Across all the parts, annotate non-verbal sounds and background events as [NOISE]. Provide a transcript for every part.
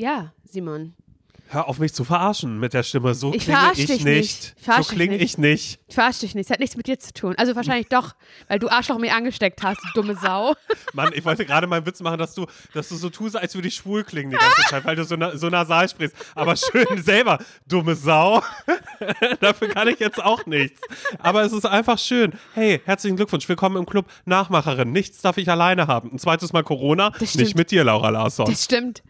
Ja, Simon. Hör auf mich zu verarschen mit der Stimme. So Ich klinge ich dich nicht. nicht. Ich verarsche So dich klinge nicht. ich nicht. Ich verarsche dich nicht. Es hat nichts mit dir zu tun. Also wahrscheinlich doch, weil du Arschloch mir angesteckt hast, du dumme Sau. [LAUGHS] Mann, ich wollte gerade mal einen Witz machen, dass du, dass du so tust, als würde ich schwul klingen die ganze Zeit, weil du so, na, so nasal sprichst. Aber schön [LAUGHS] selber, dumme Sau. [LAUGHS] Dafür kann ich jetzt auch nichts. Aber es ist einfach schön. Hey, herzlichen Glückwunsch. Willkommen im Club Nachmacherin. Nichts darf ich alleine haben. Ein zweites Mal Corona. Das. Nicht mit dir, Laura Larsson. Das stimmt.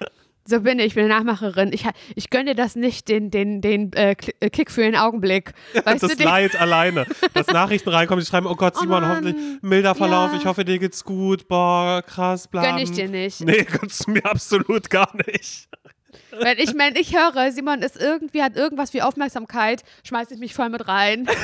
So bin ich, ich bin eine Nachmacherin. Ich, ich gönne das nicht, den, den, den äh, äh, Kick für den Augenblick. [LAUGHS] Weißt das du, Leid alleine. Dass [LAUGHS] Nachrichten reinkommen, die schreiben, oh Gott, Simon, Mann. hoffentlich milder Verlauf, Ja. ich hoffe, dir geht's gut, boah, krass, bla. Gönn ich dir nicht. Nee, [LAUGHS] gönnst du mir absolut gar nicht. Wenn ich, wenn ich höre, Simon ist irgendwie, hat irgendwas wie Aufmerksamkeit, schmeiße ich mich voll mit rein. [LAUGHS]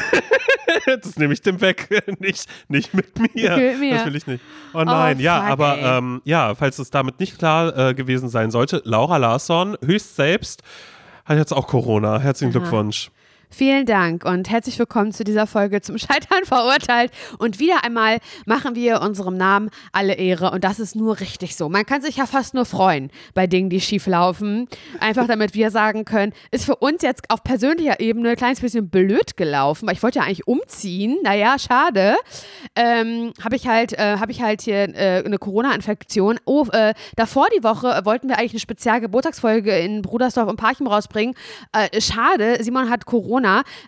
Das nehme ich dem weg, [LAUGHS] nicht, nicht mit mir. Mit mir. Das will ich nicht. Oh nein, Oh, ja, fuck, aber ähm, ja, falls es damit nicht klar äh, gewesen sein sollte, Laura Larsson, höchst selbst, hat jetzt auch Corona. Herzlichen Glückwunsch. Vielen Dank und herzlich willkommen zu dieser Folge zum [LAUGHS] Scheitern verurteilt. Und wieder einmal machen wir unserem Namen alle Ehre und das ist nur richtig so. Man kann sich ja fast nur freuen bei Dingen, die schief laufen. Einfach damit wir sagen können, ist für uns jetzt auf persönlicher Ebene ein kleines bisschen blöd gelaufen, weil ich wollte ja eigentlich umziehen. Naja, schade. Ähm, habe ich halt, äh, habe ich halt hier äh, eine Corona-Infektion. Oh, äh, davor die Woche wollten wir eigentlich eine Spezialgeburtstagsfolge in Brudersdorf und Parchim rausbringen. Äh, schade, Simon hat Corona.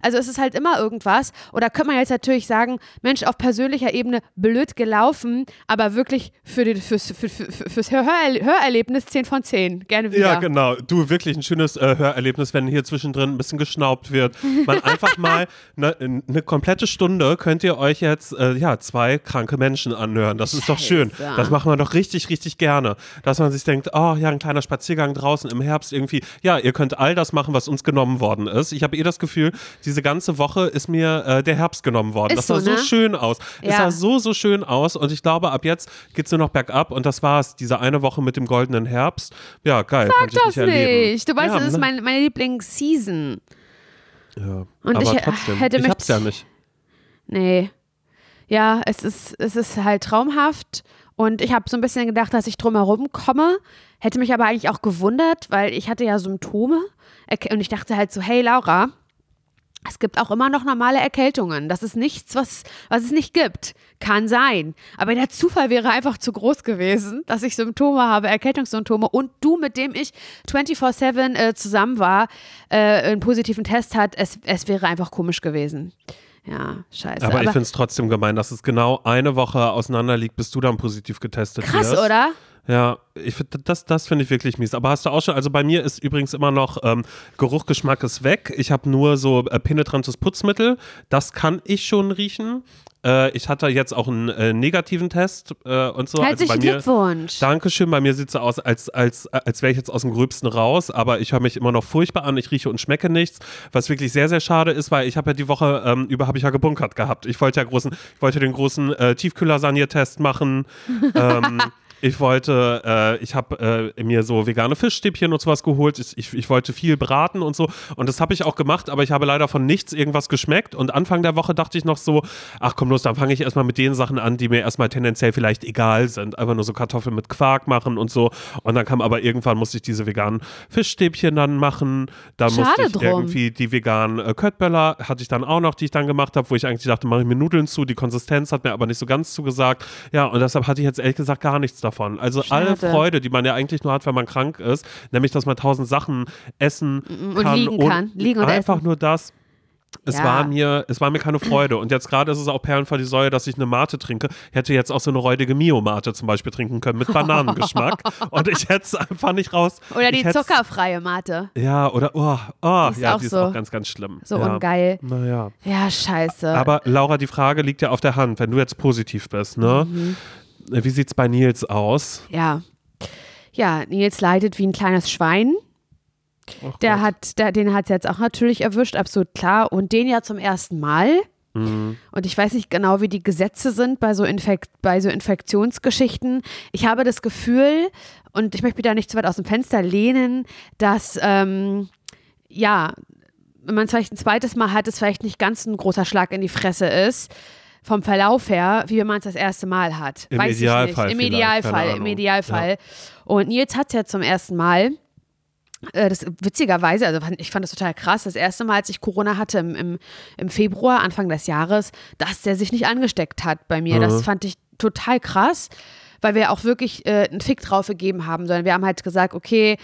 Also es ist halt immer irgendwas. Oder könnte man jetzt natürlich sagen, Mensch, auf persönlicher Ebene blöd gelaufen, aber wirklich für den, fürs, für, für, fürs Hör Hörerle- Hörerlebnis 10 von 10. Gerne wieder. Ja, genau. Du, wirklich ein schönes äh, Hörerlebnis, wenn hier zwischendrin ein bisschen geschnaubt wird. Man einfach [LAUGHS] mal eine ne komplette Stunde könnt ihr euch jetzt, äh, ja, zwei kranke Menschen anhören. Das ist doch schön. Das macht man doch richtig, richtig gerne. Dass man sich denkt, oh ja, ein kleiner Spaziergang draußen im Herbst irgendwie. Ja, ihr könnt all das machen, was uns genommen worden ist. Ich habe eh das Gefühl, diese ganze Woche ist mir äh, der Herbst genommen worden. Ist das sah so, so ne? schön aus. Es Ja. sah so, so schön aus. Und ich glaube, ab jetzt geht es nur noch bergab. Und das war's. Diese eine Woche mit dem goldenen Herbst. Ja, geil. Sag das nicht nicht. Du weißt, Ja, das ist ne? mein, meine Lieblingsseason. Ja, Und aber ich trotzdem, hätte ich mich- hab's ja nicht. Nee. Ja, es ist, es ist halt traumhaft. Und ich habe so ein bisschen gedacht, dass ich drumherum komme. Hätte mich aber eigentlich auch gewundert, weil ich hatte ja Symptome. Und ich dachte halt so, hey Laura, es gibt auch immer noch normale Erkältungen. Das ist nichts, was, was es nicht gibt. Kann sein. Aber der Zufall wäre einfach zu groß gewesen, dass ich Symptome habe, Erkältungssymptome und du, mit dem ich 24-7 äh, zusammen war, äh, einen positiven Test hat. Es, es wäre einfach komisch gewesen. Ja, scheiße. Aber, ich finde es trotzdem gemein, dass es genau eine Woche auseinander liegt, bis du dann positiv getestet krass, wirst. oder? Ja, ich find, das, das finde ich wirklich mies. Aber hast du auch schon, also bei mir ist übrigens immer noch ähm, Geruch, Geschmack ist weg. Ich habe nur so äh, penetrantes Putzmittel. Das kann ich schon riechen. Äh, ich hatte jetzt auch einen äh, negativen Test äh, und so. Herzlichen also bei mir, Glückwunsch. Dankeschön. Bei mir sieht es so aus, als, als, als wäre ich jetzt aus dem Gröbsten raus, aber ich höre mich immer noch furchtbar an. Ich rieche und schmecke nichts, was wirklich sehr, sehr schade ist, weil ich habe ja die Woche ähm, über habe ich ja gebunkert gehabt. Ich wollte ja großen, ich wollte den großen äh, Tiefkühlersaniertest machen. [LAUGHS] ähm, ich wollte, äh, ich habe äh, mir so vegane Fischstäbchen und sowas geholt. Ich, ich, ich wollte viel braten und so. Und das habe ich auch gemacht, aber ich habe leider von nichts irgendwas geschmeckt. Und Anfang der Woche dachte ich noch so, ach komm los, dann fange ich erstmal mit den Sachen an, die mir erstmal tendenziell vielleicht egal sind. Einfach nur so Kartoffeln mit Quark machen und so. Und dann kam aber irgendwann musste ich diese veganen Fischstäbchen dann machen. Dann musste Schade ich drum. irgendwie die veganen äh, Köttböller hatte ich dann auch noch, die ich dann gemacht habe, wo ich eigentlich dachte, mache ich mir Nudeln zu. Die Konsistenz hat mir aber nicht so ganz zugesagt. Ja, und deshalb hatte ich jetzt ehrlich gesagt gar nichts davon. Also alle Schade. Freude, die man ja eigentlich nur hat, wenn man krank ist, nämlich, dass man tausend Sachen essen Und kann liegen kann. Liegen und einfach essen. nur das. Es Ja. war mir, es war mir keine Freude. Und jetzt gerade ist es auch Perlen vor die Säue, dass ich eine Mate trinke. Ich hätte jetzt auch so eine räudige Mio-Mate zum Beispiel trinken können mit Bananengeschmack. [LAUGHS] und ich hätte es einfach nicht raus. Oder die zuckerfreie Mate. Ja, oder, oh, oh Die ist ja, auch die ist so- auch ganz, ganz schlimm. So ja. ungeil. Naja. Ja, scheiße. Aber Laura, die Frage liegt ja auf der Hand, wenn du jetzt positiv bist, ne? Mhm. Wie sieht's bei Nils aus? ja. Ja, Nils leidet wie ein kleines Schwein. Och Der hat, der, den hat es jetzt auch natürlich erwischt, absolut klar. Und den ja zum ersten Mal. Mhm. Und ich weiß nicht genau, wie die Gesetze sind bei so, Infekt, bei so Infektionsgeschichten. Ich habe das Gefühl, und ich möchte mich da nicht zu weit aus dem Fenster lehnen, dass, ähm, ja, wenn man es vielleicht ein zweites Mal hat, es vielleicht nicht ganz ein großer Schlag in die Fresse ist. Vom Verlauf her, wie man es das erste Mal hat. Im Weiß Idealfall ich nicht. Im Idealfall, im. Idealfall. Und Nils hat es ja zum ersten Mal. äh, das witzigerweise, also ich fand das total krass, das erste Mal, als ich Corona hatte im, im, im Februar, Anfang des Jahres, dass der sich nicht angesteckt hat bei mir. Das fand ich total krass, weil wir auch wirklich äh, einen Fick drauf gegeben haben, sondern wir haben halt gesagt, okay,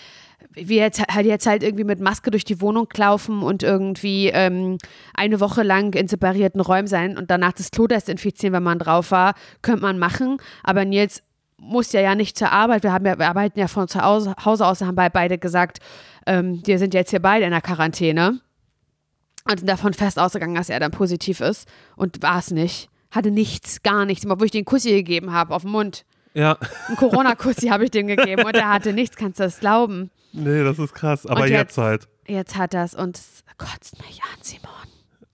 wir jetzt halt jetzt halt irgendwie mit Maske durch die Wohnung laufen und irgendwie ähm, eine Woche lang in separierten Räumen sein und danach das Klo desinfizieren, wenn man drauf war, könnte man machen. Aber Nils muss ja ja nicht zur Arbeit. Wir, haben ja, wir arbeiten ja von zu Hause, aus, haben beide gesagt, ähm, wir sind jetzt hier beide in der Quarantäne. Und sind davon fest ausgegangen, dass er dann positiv ist. Und war es nicht. Hatte nichts, gar nichts. Obwohl ich den Kussi gegeben habe auf den Mund. Ja. Einen Corona-Kussi habe ich dem gegeben und er hatte nichts, kannst du das glauben? Nee, das ist krass. Aber jetzt, jetzt- halt. Jetzt hat er es und es kotzt mich an, Simon.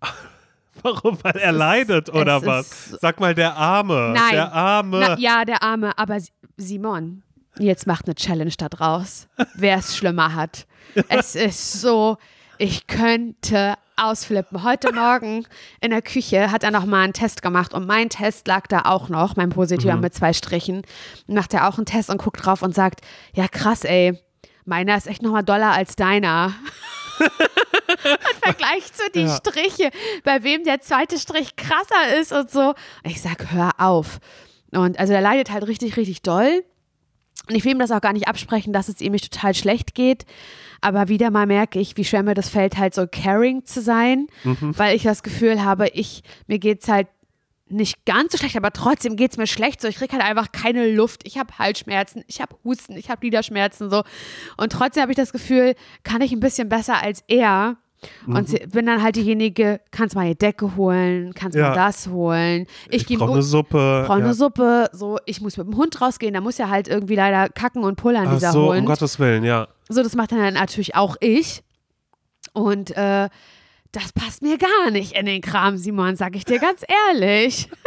[LAUGHS] Warum? Weil er ist- leidet oder es was? Sag mal, der Arme. Nein. Der Arme. Na, ja, der Arme, aber Si- Simon, jetzt macht eine Challenge da draus, wer es schlimmer hat. [LAUGHS] Es ist so, ich könnte ausflippen. Heute Morgen in der Küche hat er noch mal einen Test gemacht und mein Test lag da auch noch, mein positiver mit zwei Strichen. Macht er auch einen Test und guckt drauf und sagt, ja krass, ey, meiner ist echt noch mal doller als deiner. [LAUGHS] Und vergleicht so die Ja. Striche, bei wem der zweite Strich krasser ist und so. Ich sag, hör auf. Und also der leidet halt richtig, richtig doll. Und ich will ihm das auch gar nicht absprechen, dass es ihm nicht total schlecht geht. Aber wieder mal merke ich, wie schwer mir das fällt, halt so caring zu sein, weil ich das Gefühl habe, ich, mir geht's halt nicht ganz so schlecht, aber trotzdem geht's mir schlecht. So, ich krieg halt einfach keine Luft. Ich habe Halsschmerzen, ich habe Husten, ich habe Gliederschmerzen so. Und trotzdem habe ich das Gefühl, kann ich ein bisschen besser als er. Und sie- bin dann halt diejenige, kannst mal die Decke holen, kannst Ja. mal das holen. Ich, Ich brauche eine Suppe. brauche ja. eine Suppe, so, ich muss mit dem Hund rausgehen, da muss ja halt irgendwie leider kacken und pullern, Ach dieser so, Hund. um Gottes Willen, ja. So, das macht dann natürlich auch ich. Und äh, das passt mir gar nicht in den Kram, Simon, sag ich dir ganz ehrlich. [LAUGHS]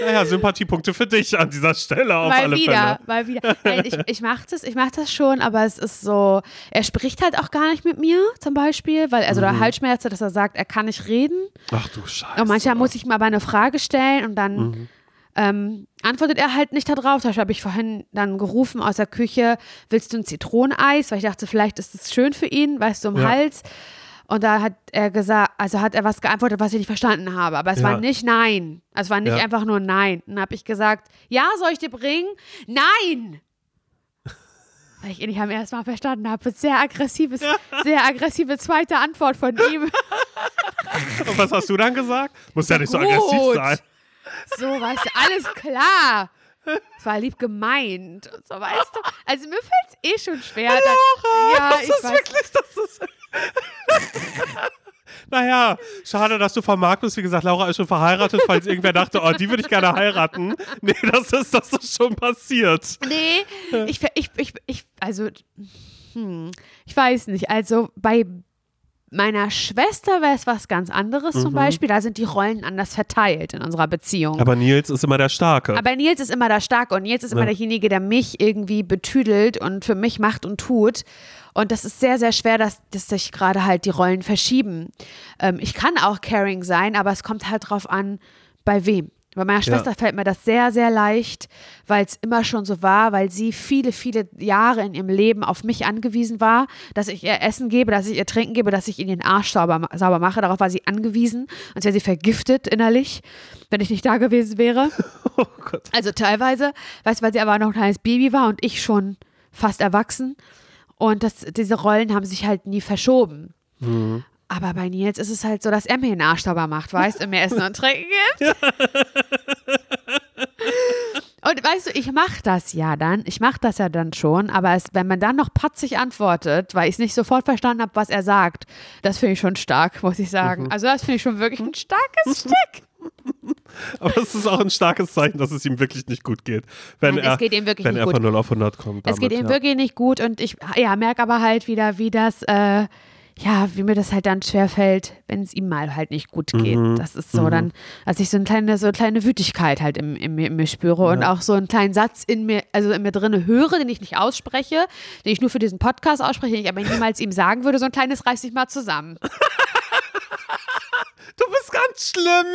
Naja, Sympathiepunkte für dich an dieser Stelle auf mal alle wieder, Fälle. mal wieder. Nein, ich, ich mache das, ich mach das schon, aber es ist so, er spricht halt auch gar nicht mit mir zum Beispiel, weil, also Mhm. der Halsschmerze, dass er sagt, er kann nicht reden. Ach du Scheiße. Und manchmal muss ich aber eine Frage stellen und dann Mhm. ähm, antwortet er halt nicht darauf. Zum Beispiel habe ich vorhin dann gerufen aus der Küche, willst du ein Zitroneneis? Weil ich dachte, vielleicht ist es schön für ihn, weißt du, im Ja. Hals. Und da hat er gesagt, also hat er was geantwortet, was ich nicht verstanden habe. Aber es Ja. war nicht nein. Es war nicht Ja. einfach nur nein. Dann habe ich gesagt, ja, soll ich dir bringen? Nein! [LAUGHS] Weil ich ihn nicht am ersten Mal verstanden habe. Sehr aggressives, sehr aggressive zweite Antwort von ihm. [LAUGHS] Und was hast du dann gesagt? Muss ja nicht so aggressiv sein. So, weißt du, alles klar. Es war lieb gemeint und so, weißt du. Also mir fällt es eh schon schwer. dass, ja, das ich ist weiß. wirklich, das ist. [LAUGHS] naja, schade, dass du vom Markt bist. Wie gesagt, Laura ist schon verheiratet, falls irgendwer dachte, oh, die würde ich gerne heiraten. Nee, das ist, das ist schon passiert. Nee, ich, ich, ich, ich, also, hm, ich weiß nicht. Also bei meiner Schwester wäre es was ganz anderes zum Beispiel. Da sind die Rollen anders verteilt in unserer Beziehung. Mhm. Aber Nils ist immer der Starke. Aber Nils ist immer der Starke und Nils ist immer Ja. derjenige, der mich irgendwie betüdelt und für mich macht und tut. Und das ist sehr, sehr schwer, dass, dass sich gerade halt die Rollen verschieben. Ähm, ich kann auch caring sein, aber es kommt halt drauf an, bei wem. Bei meiner Schwester fällt mir das sehr, sehr leicht, weil es immer schon so war, weil sie viele, viele Jahre in ihrem Leben auf mich angewiesen war, dass ich ihr Essen gebe, dass ich ihr Trinken gebe, dass ich ihr den Arsch sauber, sauber mache. Darauf war sie angewiesen, als wäre sie vergiftet innerlich, wenn ich nicht da gewesen wäre. [LAUGHS] oh Gott. Also teilweise, weißt du, weil sie aber noch ein kleines Baby war und ich schon fast erwachsen. Und das, diese Rollen haben sich halt nie verschoben. Aber bei Nils ist es halt so, dass er mir den Arsch sauber macht, weißt du, und mir Essen und Trinken gibt. [LAUGHS] Und weißt du, ich mache das ja dann, ich mache das ja dann schon, aber es, wenn man dann noch patzig antwortet, weil ich es nicht sofort verstanden habe, was er sagt, das finde ich schon stark, muss ich sagen. Also das finde ich schon wirklich ein starkes [LAUGHS] Stück. Aber es ist auch ein starkes Zeichen, dass es ihm wirklich nicht gut geht. Wenn Nein, er, es geht ihm wirklich wenn er von 0 auf 100 kommt. Es geht damit, ihm ja. wirklich nicht gut und ich ja, merke aber halt wieder, wie das, äh, ja, wie mir das halt dann schwerfällt, wenn es ihm mal halt nicht gut geht. Mhm. Das ist so dann, als ich so eine kleine, so eine kleine Wütigkeit halt im, im, in mir spüre und auch so einen kleinen Satz in mir, also in mir drinne höre, den ich nicht ausspreche, den ich nur für diesen Podcast ausspreche, den ich aber niemals ihm sagen würde, so ein kleines reiß dich mal zusammen. [LAUGHS] Du bist ganz schlimm.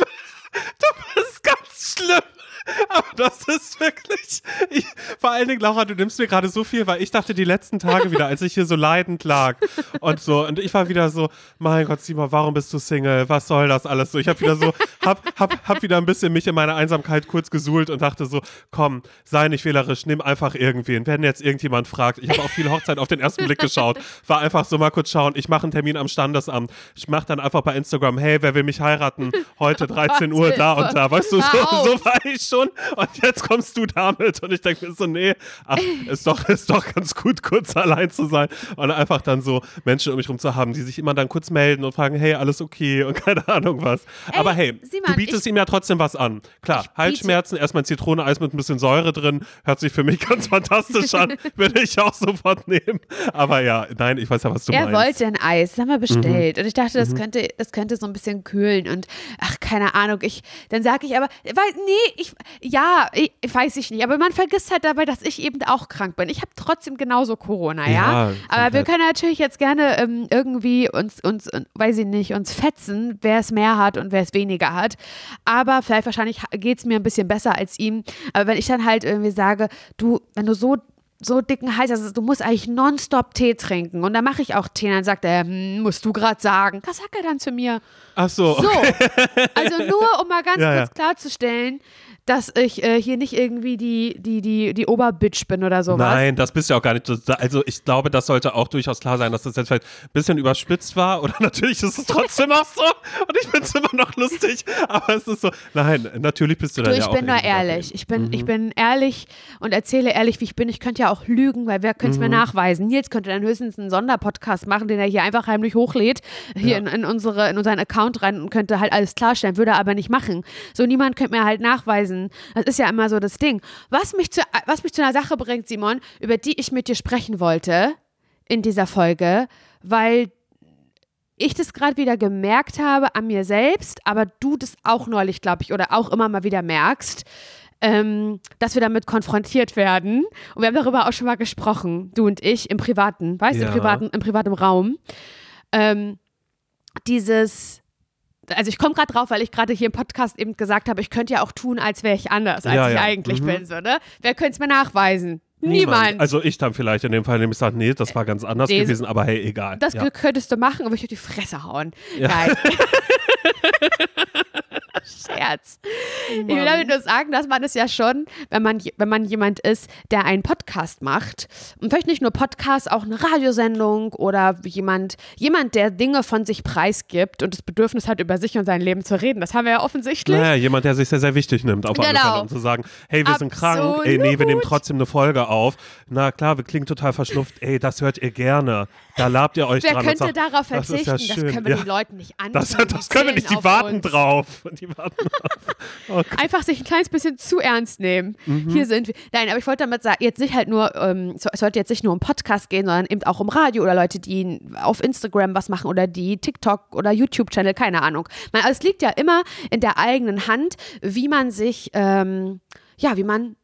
Du bist ganz schlimm. Aber das ist wirklich. Ich, vor allen Dingen, Laura, du nimmst mir gerade so viel, weil ich dachte die letzten Tage wieder, als ich hier so leidend lag und so. Und ich war wieder so, mein Gott, Simon, warum bist du Single? Was soll das alles so? Ich habe wieder so, hab, hab, hab wieder ein bisschen mich in meiner Einsamkeit kurz gesuhlt und dachte so, komm, sei nicht wählerisch, nimm einfach irgendwen. Wenn jetzt irgendjemand fragt. Ich habe auch viel Hochzeit auf den ersten Blick geschaut. War einfach so mal kurz schauen, ich mache einen Termin am Standesamt. Ich mache dann einfach bei Instagram, hey, wer will mich heiraten? Heute [LAUGHS] 13 Uhr, da und da. Weißt du, so, so war ich schon. Und jetzt kommst du damit. Und ich denke mir so, nee, ach, ist doch, ist doch ganz gut, kurz allein zu sein. Und einfach dann so Menschen um mich rum zu haben, die sich immer dann kurz melden und fragen, hey, alles okay und [LAUGHS] keine Ahnung was. Ey, Aber hey, Simon, du bietest ihm ja trotzdem was an. Klar, Halsschmerzen, erstmal ein Zitroneneis mit ein bisschen Säure drin, hört sich für mich [LAUGHS] ganz fantastisch an. [LAUGHS] Würde ich auch sofort nehmen. Aber ja, nein, ich weiß ja, was du er meinst. Er wollte ein Eis, das haben wir bestellt. Mhm. Und ich dachte, das, mhm. könnte, das könnte so ein bisschen kühlen. Und ach, keine Ahnung, ich, dann sage ich aber, weil, nee, ich, ja, ich, weiß ich nicht. Aber man vergisst halt dabei, dass ich eben auch krank bin. Ich habe trotzdem genauso Corona, ja. ja aber wir können natürlich jetzt gerne ähm, irgendwie uns, uns, weiß ich nicht, uns fetzen, wer es mehr hat und wer es weniger hat. Aber vielleicht wahrscheinlich geht es mir ein bisschen besser als ihm. Aber wenn ich dann halt irgendwie sage, du, wenn du so so dicken Hals, also du musst eigentlich nonstop Tee trinken. Und dann mache ich auch Tee. Und dann sagt er, hm, musst du gerade sagen. Was sagt er dann zu mir? Ach so. So. Also nur, um mal ganz [LAUGHS] ja, kurz ja. klarzustellen, dass ich äh, hier nicht irgendwie die, die, die, die Oberbitch bin oder sowas. Nein, das bist du auch gar nicht. Also ich glaube, das sollte auch durchaus klar sein, dass das jetzt vielleicht ein bisschen überspitzt war. Oder [LAUGHS] natürlich ist es trotzdem auch so. Und ich finde es immer noch lustig. Aber es ist so, nein, natürlich bist du da ja ich auch. Ich bin nur ehrlich. Ich bin, mhm. ich bin ehrlich und erzähle ehrlich, wie ich bin. Ich könnte ja auch lügen, weil wer könnte es mhm. mir nachweisen? Nils könnte dann höchstens einen Sonderpodcast machen, den er hier einfach heimlich hochlädt, hier ja. in, in, unsere, in unseren Account rein und könnte halt alles klarstellen, würde er aber nicht machen. So, niemand könnte mir halt nachweisen, das ist ja immer so das Ding. Was mich, zu, was mich zu einer Sache bringt, Simon, über die ich mit dir sprechen wollte in dieser Folge, weil ich das gerade wieder gemerkt habe an mir selbst, aber du das auch neulich, glaube ich, oder auch immer mal wieder merkst, ähm, dass wir damit konfrontiert werden. Und wir haben darüber auch schon mal gesprochen, du und ich, im Privaten, weißt du, im privaten, im privaten Raum. Ähm, dieses also ich komme gerade drauf, weil ich gerade hier im Podcast eben gesagt habe, ich könnte ja auch tun, als wäre ich anders, als ja, ich ja. eigentlich mhm. bin. So, ne? Wer könnte es mir nachweisen? Niemand. Niemand. Also ich dann vielleicht in dem Fall, indem ich sage, nee, das war ganz anders nee, gewesen, aber hey, egal. Das ja. könntest du machen, aber ich würde die Fresse hauen. Ja. Nein. [LAUGHS] [LAUGHS] Scherz. Mann. Ich will damit nur sagen, dass man es ja schon, wenn man, wenn man jemand ist, der einen Podcast macht, und vielleicht nicht nur Podcast, auch eine Radiosendung oder jemand, jemand, der Dinge von sich preisgibt und das Bedürfnis hat, über sich und sein Leben zu reden. Das haben wir ja offensichtlich. Naja, jemand, der sich sehr, sehr wichtig nimmt, auf genau. alle Fälle, um zu sagen, hey, wir Absolut. sind krank, ey, nee, wir nehmen trotzdem eine Folge auf. Na klar, wir klingen total verschnupft, ey, das hört ihr gerne. Da labt ihr euch Wer dran. Wer könnte sagt, darauf verzichten? Das, ja das können wir ja. den Leuten nicht antun. Das, das können wir nicht, die warten uns. drauf. Die drauf. Oh Einfach sich ein kleines bisschen zu ernst nehmen. Mhm. Hier sind wir. Nein, aber ich wollte damit sagen, jetzt nicht halt nur, ähm, es sollte jetzt nicht nur um Podcast gehen, sondern eben auch um Radio oder Leute, die auf Instagram was machen oder die TikTok oder YouTube-Channel, keine Ahnung. Man, also es liegt ja immer in der eigenen Hand, wie man sich, ähm, ja, wie man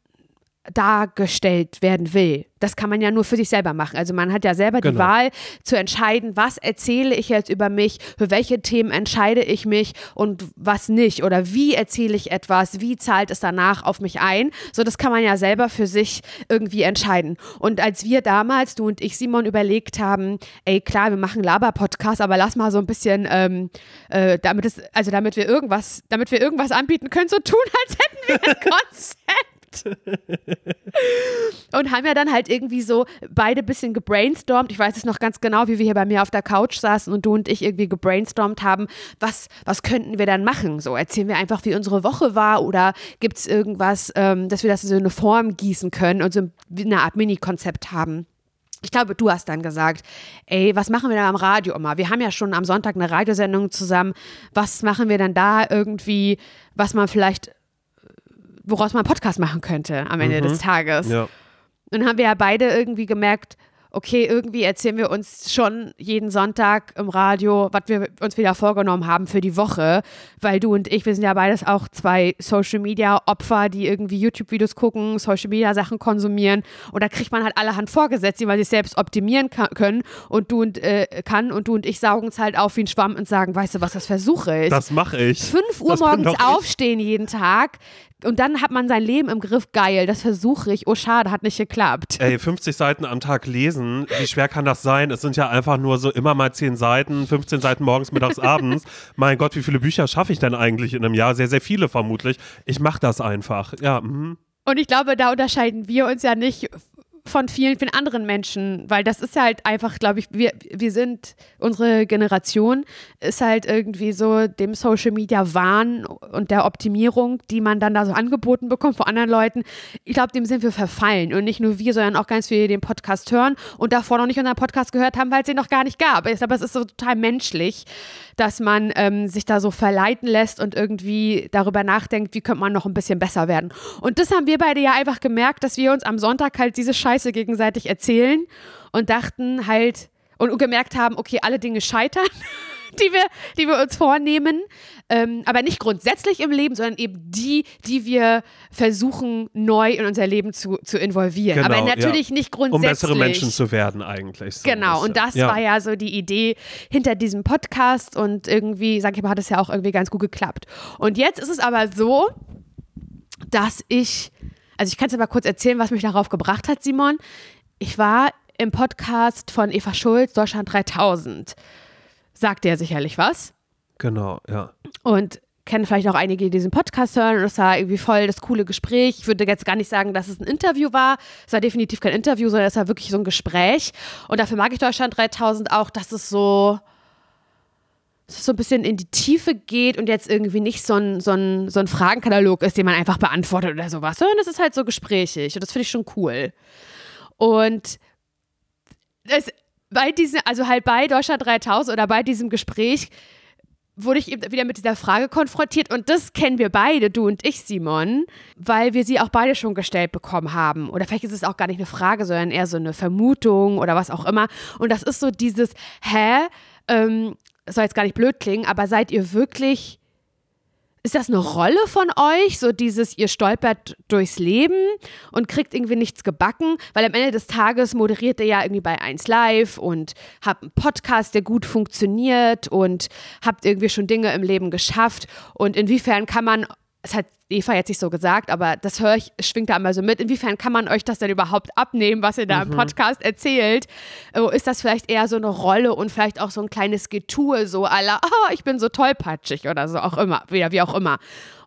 dargestellt werden will. Das kann man ja nur für sich selber machen. Also man hat ja selber genau. die Wahl zu entscheiden, was erzähle ich jetzt über mich, für welche Themen entscheide ich mich und was nicht oder wie erzähle ich etwas, wie zahlt es danach auf mich ein. So, das kann man ja selber für sich irgendwie entscheiden. Und als wir damals, du und ich, Simon, überlegt haben, ey klar, wir machen Laber-Podcast, aber lass mal so ein bisschen, ähm, äh, damit es, also damit wir irgendwas, damit wir irgendwas anbieten können, so tun, als hätten wir ein [LAUGHS] Konzept. Und haben ja dann halt irgendwie so beide ein bisschen gebrainstormt. Ich weiß es noch ganz genau, wie wir hier bei mir auf der Couch saßen und du und ich irgendwie gebrainstormt haben, was, was könnten wir dann machen? So, erzählen wir einfach, wie unsere Woche war oder gibt es irgendwas, ähm, dass wir das in so eine Form gießen können und so eine Art Mini-Konzept haben? Ich glaube, du hast dann gesagt, ey, was machen wir dann am Radio immer? Wir haben ja schon am Sonntag eine Radiosendung zusammen. Was machen wir dann da irgendwie, was man vielleicht woraus man einen Podcast machen könnte am Ende mhm. des Tages. Ja. Und dann haben wir ja beide irgendwie gemerkt, okay, irgendwie erzählen wir uns schon jeden Sonntag im Radio, was wir uns wieder vorgenommen haben für die Woche, weil du und ich, wir sind ja beides auch zwei Social Media Opfer, die irgendwie YouTube-Videos gucken, Social Media Sachen konsumieren und da kriegt man halt allerhand vorgesetzt, die man sich selbst optimieren kann, können und du und äh, kann und du und ich saugen es halt auf wie ein Schwamm und sagen, weißt du, was das Versuche ist? Das mache ich. 5 Uhr das morgens aufstehen jeden Tag, und dann hat man sein Leben im Griff, geil, das versuche ich, oh schade, hat nicht geklappt. Ey, 50 Seiten am Tag lesen, wie schwer kann das sein? Es sind ja einfach nur so immer mal 10 Seiten, 15 Seiten morgens, mittags, abends. [LAUGHS] Mein Gott, wie viele Bücher schaffe ich denn eigentlich in einem Jahr? Sehr, sehr viele vermutlich. Ich mache das einfach, ja. Mhm. Und ich glaube, da unterscheiden wir uns ja nicht von vielen, vielen anderen Menschen, weil das ist halt einfach, glaube ich, wir, wir sind, unsere Generation ist halt irgendwie so dem Social Media Wahn und der Optimierung, die man dann da so angeboten bekommt von anderen Leuten. Ich glaube, dem sind wir verfallen und nicht nur wir, sondern auch ganz viele, die den Podcast hören und davor noch nicht unseren Podcast gehört haben, weil es den noch gar nicht gab. Aber es ist so total menschlich, dass man ähm, sich da so verleiten lässt und irgendwie darüber nachdenkt, wie könnte man noch ein bisschen besser werden. Und das haben wir beide ja einfach gemerkt, dass wir uns am Sonntag halt diese Scheiße gegenseitig erzählen und dachten halt und gemerkt haben, okay, alle Dinge scheitern. [LAUGHS] die wir, die wir uns vornehmen. Ähm, aber nicht grundsätzlich im Leben, sondern eben die, die wir versuchen, neu in unser Leben zu, zu involvieren. Genau, aber natürlich ja. nicht grundsätzlich. Um bessere Menschen zu werden, eigentlich. So genau, und das ja. war ja so die Idee hinter diesem Podcast und irgendwie, sag ich mal, hat es ja auch irgendwie ganz gut geklappt. Und jetzt ist es aber so, dass ich, also ich kann es aber kurz erzählen, was mich darauf gebracht hat, Simon. Ich war im Podcast von Eva Schulz, Deutschland 3000 sagt dir sicherlich was. Genau, ja. Und kennen vielleicht auch einige, die diesen Podcast hören. Und das war irgendwie voll das coole Gespräch. Ich würde jetzt gar nicht sagen, dass es ein Interview war. Es war definitiv kein Interview, sondern es war wirklich so ein Gespräch. Und dafür mag ich Deutschland 3000 auch, dass es so, es so ein bisschen in die Tiefe geht und jetzt irgendwie nicht so ein, so, ein, so ein Fragenkatalog ist, den man einfach beantwortet oder sowas, sondern es ist halt so gesprächig. Und das finde ich schon cool. Und es bei diesem, also halt bei Deutschland 3000 oder bei diesem Gespräch wurde ich eben wieder mit dieser Frage konfrontiert und das kennen wir beide, du und ich, Simon, weil wir sie auch beide schon gestellt bekommen haben. Oder vielleicht ist es auch gar nicht eine Frage, sondern eher so eine Vermutung oder was auch immer. Und das ist so dieses, hä, ähm, soll jetzt gar nicht blöd klingen, aber seid ihr wirklich ist das eine Rolle von euch? So dieses, ihr stolpert durchs Leben und kriegt irgendwie nichts gebacken? Weil am Ende des Tages moderiert ihr ja irgendwie bei 1 Live und habt einen Podcast, der gut funktioniert und habt irgendwie schon Dinge im Leben geschafft. Und inwiefern kann man es hat Eva jetzt nicht so gesagt, aber das höre ich, schwingt da einmal so mit. Inwiefern kann man euch das denn überhaupt abnehmen, was ihr da mhm. im Podcast erzählt? Oh, ist das vielleicht eher so eine Rolle und vielleicht auch so ein kleines Getue, so aller, oh, ich bin so tollpatschig oder so auch immer, wieder wie auch immer.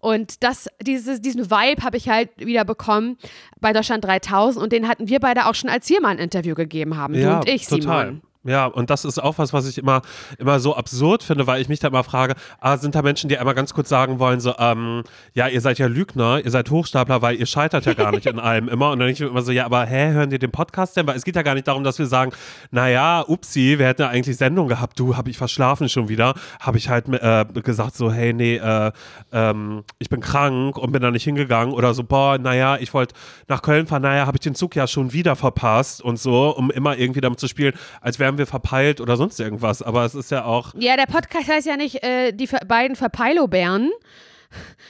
Und das, dieses, diesen Vibe habe ich halt wieder bekommen bei Deutschland 3000 und den hatten wir beide auch schon, als wir mal ein Interview gegeben haben, ja, du und ich, total. Simon. Ja, und das ist auch was, was ich immer, immer so absurd finde, weil ich mich da immer frage, ah, sind da Menschen, die einmal ganz kurz sagen wollen, so, ähm, ja, ihr seid ja Lügner, ihr seid Hochstapler, weil ihr scheitert ja gar nicht in allem immer. Und dann denke ich immer so, ja, aber hä, hören die den Podcast denn? Weil es geht ja gar nicht darum, dass wir sagen, naja, upsi, wir hätten ja eigentlich Sendung gehabt, du, habe ich verschlafen schon wieder. Habe ich halt äh, gesagt so, hey, nee, äh, ähm, ich bin krank und bin da nicht hingegangen. Oder so, boah, naja, ich wollte nach Köln fahren, naja, habe ich den Zug ja schon wieder verpasst und so, um immer irgendwie damit zu spielen, als wäre wären wir verpeilt oder sonst irgendwas. Aber es ist ja auch. Ja, der Podcast heißt ja nicht äh, die beiden Verpeilobären.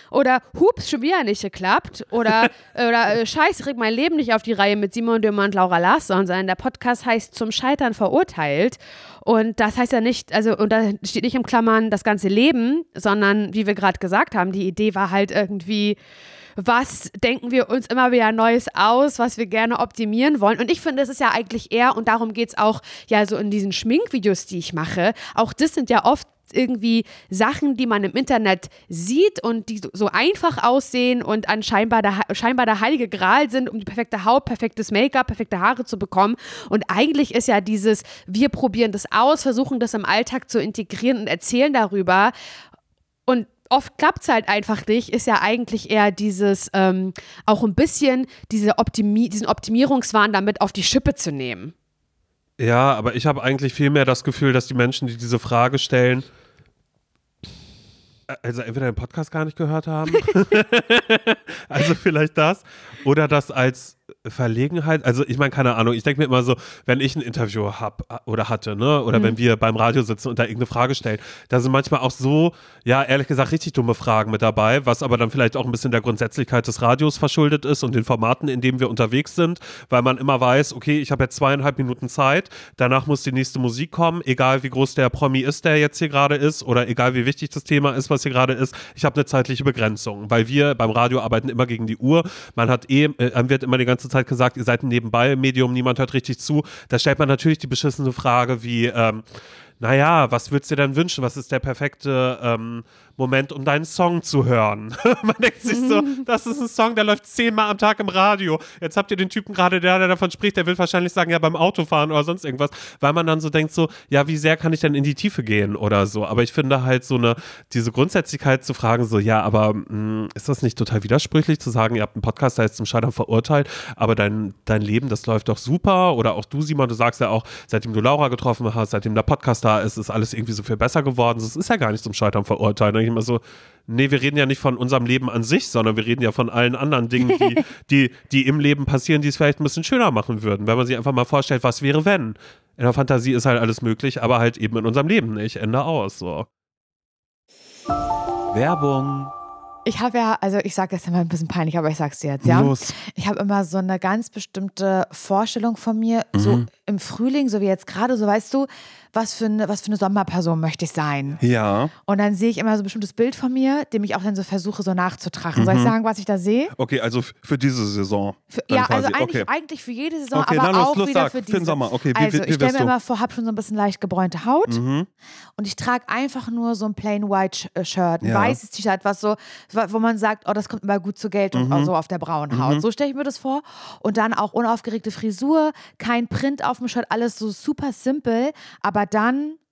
Oder Hups, schon wieder nicht geklappt. Oder, [LAUGHS] oder äh, Scheiße, krieg mein Leben nicht auf die Reihe mit Simon Dürmer und Laura Larsson, sondern der Podcast heißt Zum Scheitern verurteilt. Und das heißt ja nicht, also, und da steht nicht im Klammern das ganze Leben, sondern wie wir gerade gesagt haben, die Idee war halt irgendwie was denken wir uns immer wieder Neues aus, was wir gerne optimieren wollen. Und ich finde, es ist ja eigentlich eher, und darum geht es auch ja so in diesen Schminkvideos, die ich mache, auch das sind ja oft irgendwie Sachen, die man im Internet sieht und die so einfach aussehen und anscheinbar der, scheinbar der heilige Gral sind, um die perfekte Haut, perfektes Make-up, perfekte Haare zu bekommen. Und eigentlich ist ja dieses, wir probieren das aus, versuchen das im Alltag zu integrieren und erzählen darüber. Oft klappt es halt einfach nicht, ist ja eigentlich eher dieses, ähm, auch ein bisschen diese Optimi diesen Optimierungswahn damit auf die Schippe zu nehmen. Ja, aber ich habe eigentlich viel mehr das Gefühl, dass die Menschen, die diese Frage stellen, äh, also entweder den Podcast gar nicht gehört haben, [LAUGHS] also vielleicht das, oder das als Verlegenheit, also ich meine, keine Ahnung, ich denke mir immer so, wenn ich ein Interview habe oder hatte, ne, oder mhm. wenn wir beim Radio sitzen und da irgendeine Frage stellen, da sind manchmal auch so, ja, ehrlich gesagt, richtig dumme Fragen mit dabei, was aber dann vielleicht auch ein bisschen der Grundsätzlichkeit des Radios verschuldet ist und den Formaten, in denen wir unterwegs sind, weil man immer weiß, okay, ich habe jetzt zweieinhalb Minuten Zeit, danach muss die nächste Musik kommen, egal wie groß der Promi ist, der jetzt hier gerade ist, oder egal wie wichtig das Thema ist, was hier gerade ist, ich habe eine zeitliche Begrenzung, weil wir beim Radio arbeiten immer gegen die Uhr, man hat eh, äh, wird immer die ganze Zeit gesagt, ihr seid ein Nebenbei-Medium, niemand hört richtig zu. Da stellt man natürlich die beschissene Frage wie, ähm, naja, was würdest du dir denn wünschen? Was ist der perfekte ähm, Moment, um deinen Song zu hören. [LAUGHS] Man denkt sich so, [LAUGHS] das ist ein Song, der läuft zehnmal am Tag im Radio. Jetzt habt ihr den Typen gerade, der, der davon spricht, der will wahrscheinlich sagen, ja, beim Autofahren oder sonst irgendwas, weil man dann so denkt, so, ja, wie sehr kann ich denn in die Tiefe gehen oder so. Aber ich finde halt so eine, diese Grundsätzlichkeit zu fragen, so, ja, aber mh, hm, ist das nicht total widersprüchlich zu sagen, ihr habt einen Podcast, der ist zum Scheitern verurteilt, aber dein, dein Leben, das läuft doch super. Oder auch du, Simon, du sagst ja auch, seitdem du Laura getroffen hast, seitdem der Podcast da ist, ist alles irgendwie so viel besser geworden. Das ist ja gar nicht zum Scheitern verurteilt. Ich immer so, nee, wir reden ja nicht von unserem Leben an sich, sondern wir reden ja von allen anderen Dingen, die, [LAUGHS] die, die im Leben passieren, die es vielleicht ein bisschen schöner machen würden. Wenn man sich einfach mal vorstellt, was wäre, wenn. In der Fantasie ist halt alles möglich, aber halt eben in unserem Leben nicht. Ende aus. So. Werbung. Ich habe ja, also ich sage das immer ein bisschen peinlich, aber ich sage es dir jetzt, ja. Los. Ich habe immer so eine ganz bestimmte Vorstellung von mir, mhm. so im Frühling, so wie jetzt gerade, so weißt du, was für, eine, was für eine Sommerperson möchte ich sein. Ja. Und dann sehe ich immer so ein bestimmtes Bild von mir, dem ich auch dann so versuche, so nachzutragen. Mhm. Soll ich mhm. sagen, was ich da sehe? Okay, also für diese Saison. Für, ja, quasi. also eigentlich, okay. eigentlich für jede Saison, okay, aber los, auch los, wieder sag, für diese. Für den Sommer. Okay, wie, also wie, wie ich stelle mir immer vor, habe schon so ein bisschen leicht gebräunte Haut mhm. und ich trage einfach nur so ein plain white äh, Shirt, ein ja. weißes T-Shirt, was so, wo man sagt, oh, das kommt immer gut zur Geltung, mhm. so auf der braunen Haut. Mhm. So stelle ich mir das vor. Und dann auch unaufgeregte Frisur, kein Print auf dem Shirt, alles so super simpel, aber dann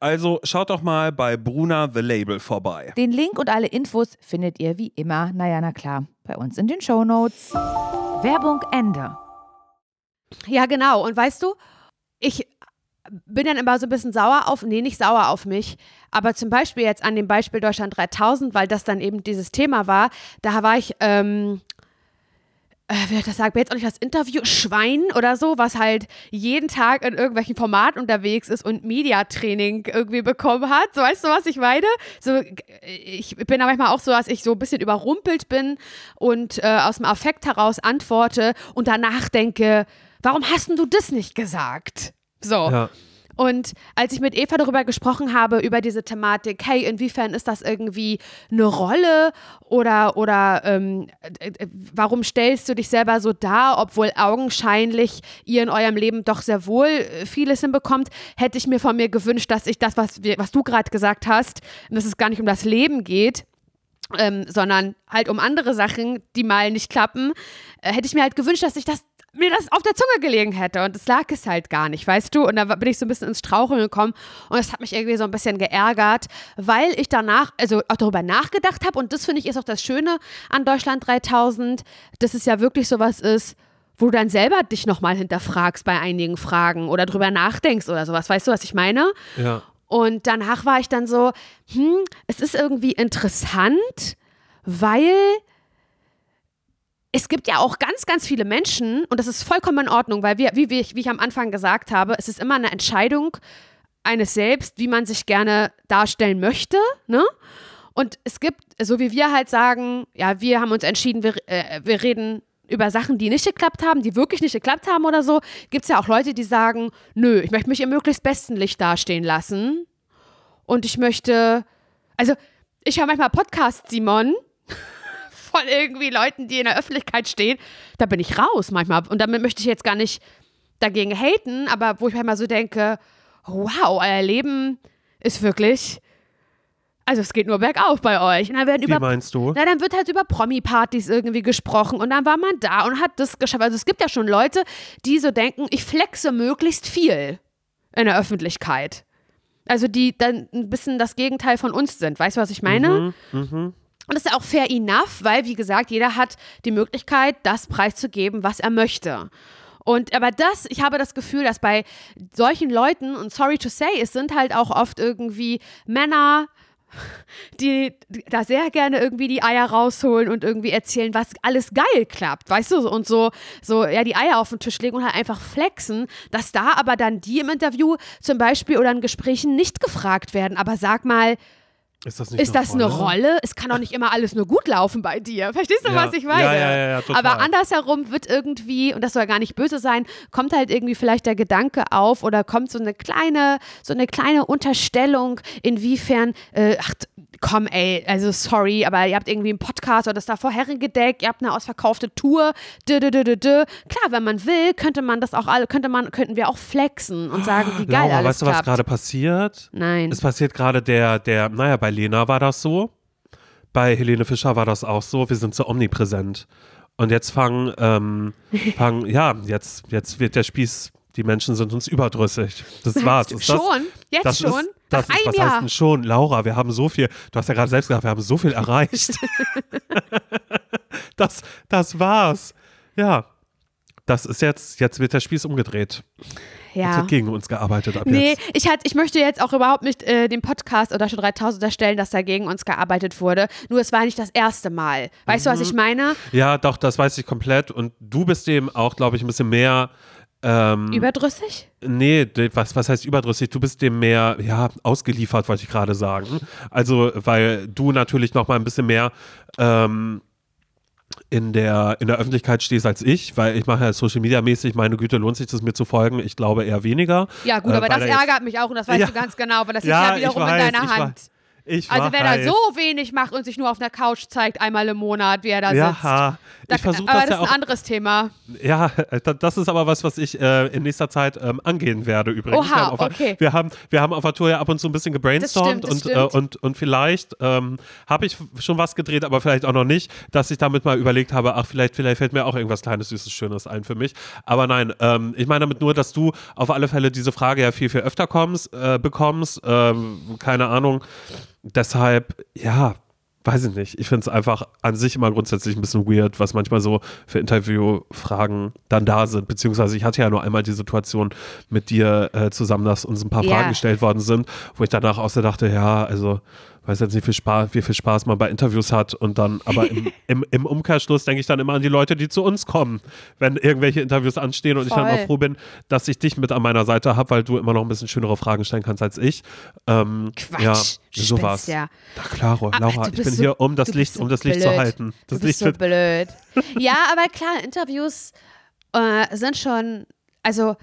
Also schaut doch mal bei Bruna The Label vorbei. Den Link und alle Infos findet ihr wie immer, naja, na klar, bei uns in den Show Notes. Werbung Ende. Ja, genau. Und weißt du, ich bin dann immer so ein bisschen sauer auf, nee, nicht sauer auf mich, aber zum Beispiel jetzt an dem Beispiel Deutschland 3000, weil das dann eben dieses Thema war, da war ich ähm, äh, wie ich das sagen, jetzt auch nicht das Interview, Schwein oder so, was halt jeden Tag in irgendwelchen Formaten unterwegs ist und Mediatraining irgendwie bekommen hat. So, weißt du, was ich meine? So, ich bin da manchmal auch so, dass ich so ein bisschen überrumpelt bin und äh, aus dem Affekt heraus antworte und danach denke, warum hast denn du das nicht gesagt? So. Ja. Und als ich mit Eva darüber gesprochen habe, über diese Thematik, hey, inwiefern ist das irgendwie eine Rolle oder, oder ähm, äh, äh, warum stellst du dich selber so dar, obwohl augenscheinlich ihr in eurem Leben doch sehr wohl äh, vieles hinbekommt, hätte ich mir von mir gewünscht, dass ich das, was, wir, was du gerade gesagt hast, dass es gar nicht um das Leben geht, ähm, sondern halt um andere Sachen, die mal nicht klappen, äh, hätte ich mir halt gewünscht, dass ich das mir das auf der Zunge gelegen hätte und es lag es halt gar nicht, weißt du? Und da bin ich so ein bisschen ins Straucheln gekommen und es hat mich irgendwie so ein bisschen geärgert, weil ich danach, also auch darüber nachgedacht habe und das finde ich ist auch das Schöne an Deutschland 3000, dass es ja wirklich sowas ist, wo du dann selber dich nochmal hinterfragst bei einigen Fragen oder drüber nachdenkst oder sowas. Weißt du, was ich meine? Ja. Und danach war ich dann so, hm, es ist irgendwie interessant, weil es gibt ja auch ganz, ganz viele Menschen, und das ist vollkommen in Ordnung, weil wir, wie, wie, ich, wie ich am Anfang gesagt habe, es ist immer eine Entscheidung eines Selbst, wie man sich gerne darstellen möchte, ne? Und es gibt, so wie wir halt sagen, ja, wir haben uns entschieden, wir, äh, wir reden über Sachen, die nicht geklappt haben, die wirklich nicht geklappt haben oder so, gibt es ja auch Leute, die sagen, nö, ich möchte mich im möglichst besten Licht dastehen lassen. Und ich möchte, also ich höre manchmal Podcasts, Simon, von irgendwie Leuten, die in der Öffentlichkeit stehen. Da bin ich raus manchmal. Und damit möchte ich jetzt gar nicht dagegen haten, aber wo ich manchmal so denke, wow, euer Leben ist wirklich also es geht nur bergauf bei euch. Und dann werden Wie über, meinst du? Na, dann wird halt über Promi-Partys irgendwie gesprochen und dann war man da und hat das geschafft. Also es gibt ja schon Leute, die so denken, ich flexe möglichst viel in der Öffentlichkeit. Also die dann ein bisschen das Gegenteil von uns sind. Weißt du, was ich meine? Mhm, mhm. Und das ist ja auch fair enough, weil, wie gesagt, jeder hat die Möglichkeit, das preiszugeben, was er möchte. Und aber das, ich habe das Gefühl, dass bei solchen Leuten, und sorry to say, es sind halt auch oft irgendwie Männer, die, da sehr gerne irgendwie die Eier rausholen und irgendwie erzählen, was alles geil klappt, weißt du, und so, so, ja, die Eier auf den Tisch legen und halt einfach flexen, dass da aber dann die im Interview zum Beispiel oder in Gesprächen nicht gefragt werden, aber sag mal, Ist das, nicht ist eine das eine Rolle? Es kann doch nicht immer alles nur gut laufen bei dir. Verstehst du, Ja. was ich meine? Ja, ja, ja, total. Aber andersherum wird irgendwie, und das soll gar nicht böse sein, kommt halt irgendwie vielleicht der Gedanke auf oder kommt so eine kleine, so eine kleine Unterstellung, inwiefern, äh, ach, komm, ey, also sorry, aber ihr habt irgendwie einen Podcast oder das da vorherige Deck, ihr habt eine ausverkaufte Tour, dö, dö, dö, dö, dö. Klar, wenn man will, könnte man das auch alle, könnte man, könnten wir auch flexen und sagen, wie geil Laura, alles weißt du, was gerade passiert? Nein. Es passiert gerade der, der, naja, bei Lena war das so. Bei Helene Fischer war das auch so. Wir sind so omnipräsent. Und jetzt fangen, ähm, [LAUGHS] fangen, ja, jetzt, jetzt wird der Spieß, die Menschen sind uns überdrüssig. Das [LAUGHS] war's. Das, schon? Jetzt das schon? Ist, das Nach ist, was Jahr? heißt denn schon? Laura, wir haben so viel, du hast ja gerade selbst gesagt, wir haben so viel erreicht. [LAUGHS] das, das war's. Ja. Das ist jetzt, jetzt wird der Spieß umgedreht. Jetzt ja. wird gegen uns gearbeitet ab Nee, jetzt. ich, halt, ich möchte jetzt auch überhaupt nicht äh, dem Podcast oder schon 3000 unterstellen, dass da gegen uns gearbeitet wurde. Nur es war nicht das erste Mal. Weißt du, was Mhm. ich meine? Ja, doch, das weiß ich komplett. Und du bist dem auch, glaube ich, ein bisschen mehr. Ähm, Überdrüssig? nee, was, was heißt überdrüssig? Du bist dem mehr, ja, ausgeliefert, wollte ich gerade sagen. Also, weil du natürlich noch mal ein bisschen mehr ähm, in, der, in der Öffentlichkeit stehst als ich, weil ich mache ja Social Media mäßig, meine Güte, lohnt sich das mir zu folgen? Ich glaube eher weniger. Ja, gut, Äh, aber das ärgert mich auch und das weißt Ja. du ganz genau, weil das liegt Ja, ja wiederum weiß, in deiner ich Hand. Ich Also, wenn er weiß. so wenig macht und sich nur auf einer Couch zeigt, einmal im Monat, wie er da sitzt. Ja, Da, ich versuche aber das das ja ist ein anderes Thema. Ja, da- das ist aber was, was ich äh, in nächster Zeit ähm, angehen werde übrigens. Oha, wir, haben auf, okay. wir, haben, wir haben auf der Tour ja ab und zu ein bisschen gebrainstormt Das stimmt, das und, äh, und, und vielleicht ähm, habe ich schon was gedreht, aber vielleicht auch noch nicht, dass ich damit mal überlegt habe, ach, vielleicht, vielleicht fällt mir auch irgendwas Kleines, Süßes, Schönes ein für mich. Aber nein, ähm, ich meine damit nur, dass du auf alle Fälle diese Frage ja viel, viel öfter kommst, äh, bekommst. Ähm, keine Ahnung. Deshalb, ja, weiß ich nicht. Ich finde es einfach an sich immer grundsätzlich ein bisschen weird, was manchmal so für Interviewfragen dann da sind. Beziehungsweise ich hatte ja nur einmal die Situation mit dir äh, zusammen, dass uns ein paar Ja. Fragen gestellt worden sind, wo ich danach auch so dachte, ja, also weiß jetzt nicht, wie viel Spaß, wie viel Spaß man bei Interviews hat und dann, aber im, [LAUGHS] im, im Umkehrschluss denke ich dann immer an die Leute, die zu uns kommen, wenn irgendwelche Interviews anstehen und ich dann Voll. immer froh bin, dass ich dich mit an meiner Seite habe, weil du immer noch ein bisschen schönere Fragen stellen kannst als ich. Ähm, Quatsch. Ja, Spinnst sowas. ja. Na klaro, Ah, Laura, du ich bin so- hier, um das Licht, so um das Licht zu blöd. halten. Das du bist Licht so blöd. ja, aber klar, Interviews äh, sind schon, also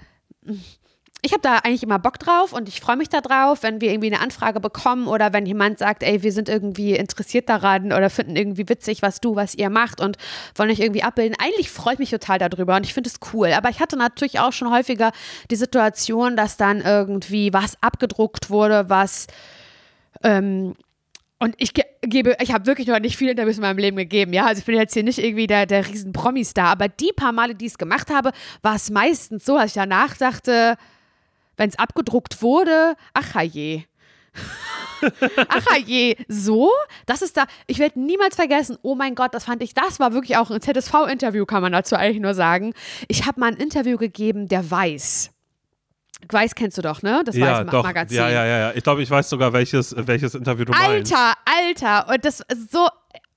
ich habe da eigentlich immer Bock drauf und ich freue mich da drauf, wenn wir irgendwie eine Anfrage bekommen oder wenn jemand sagt, ey, wir sind irgendwie interessiert daran oder finden irgendwie witzig, was du, was ihr macht und wollen euch irgendwie abbilden. Eigentlich freue ich mich total darüber und ich finde es cool. Aber ich hatte natürlich auch schon häufiger die Situation, dass dann irgendwie was abgedruckt wurde, was ähm, und ich ge gebe, ich habe wirklich noch nicht viele Interviews in meinem Leben gegeben, ja. Also ich bin jetzt hier nicht irgendwie der, der riesen Promi-Star, aber die paar Male, die ich es gemacht habe, war es meistens so, als ich danach dachte, wenn es abgedruckt wurde, ach je. [LAUGHS] ach je, so? Das ist da, ich werde niemals vergessen, oh mein Gott, das fand ich, das war wirklich auch ein ZSV-Interview, kann man dazu eigentlich nur sagen. Ich habe mal ein Interview gegeben, der weiß. Weiß kennst du doch, ne? Das ja, Weiß doch. Magazin. Ja, ja, ja, ja. Ich glaube, ich weiß sogar, welches, welches Interview du meinst. Alter, Alter. Und das ist so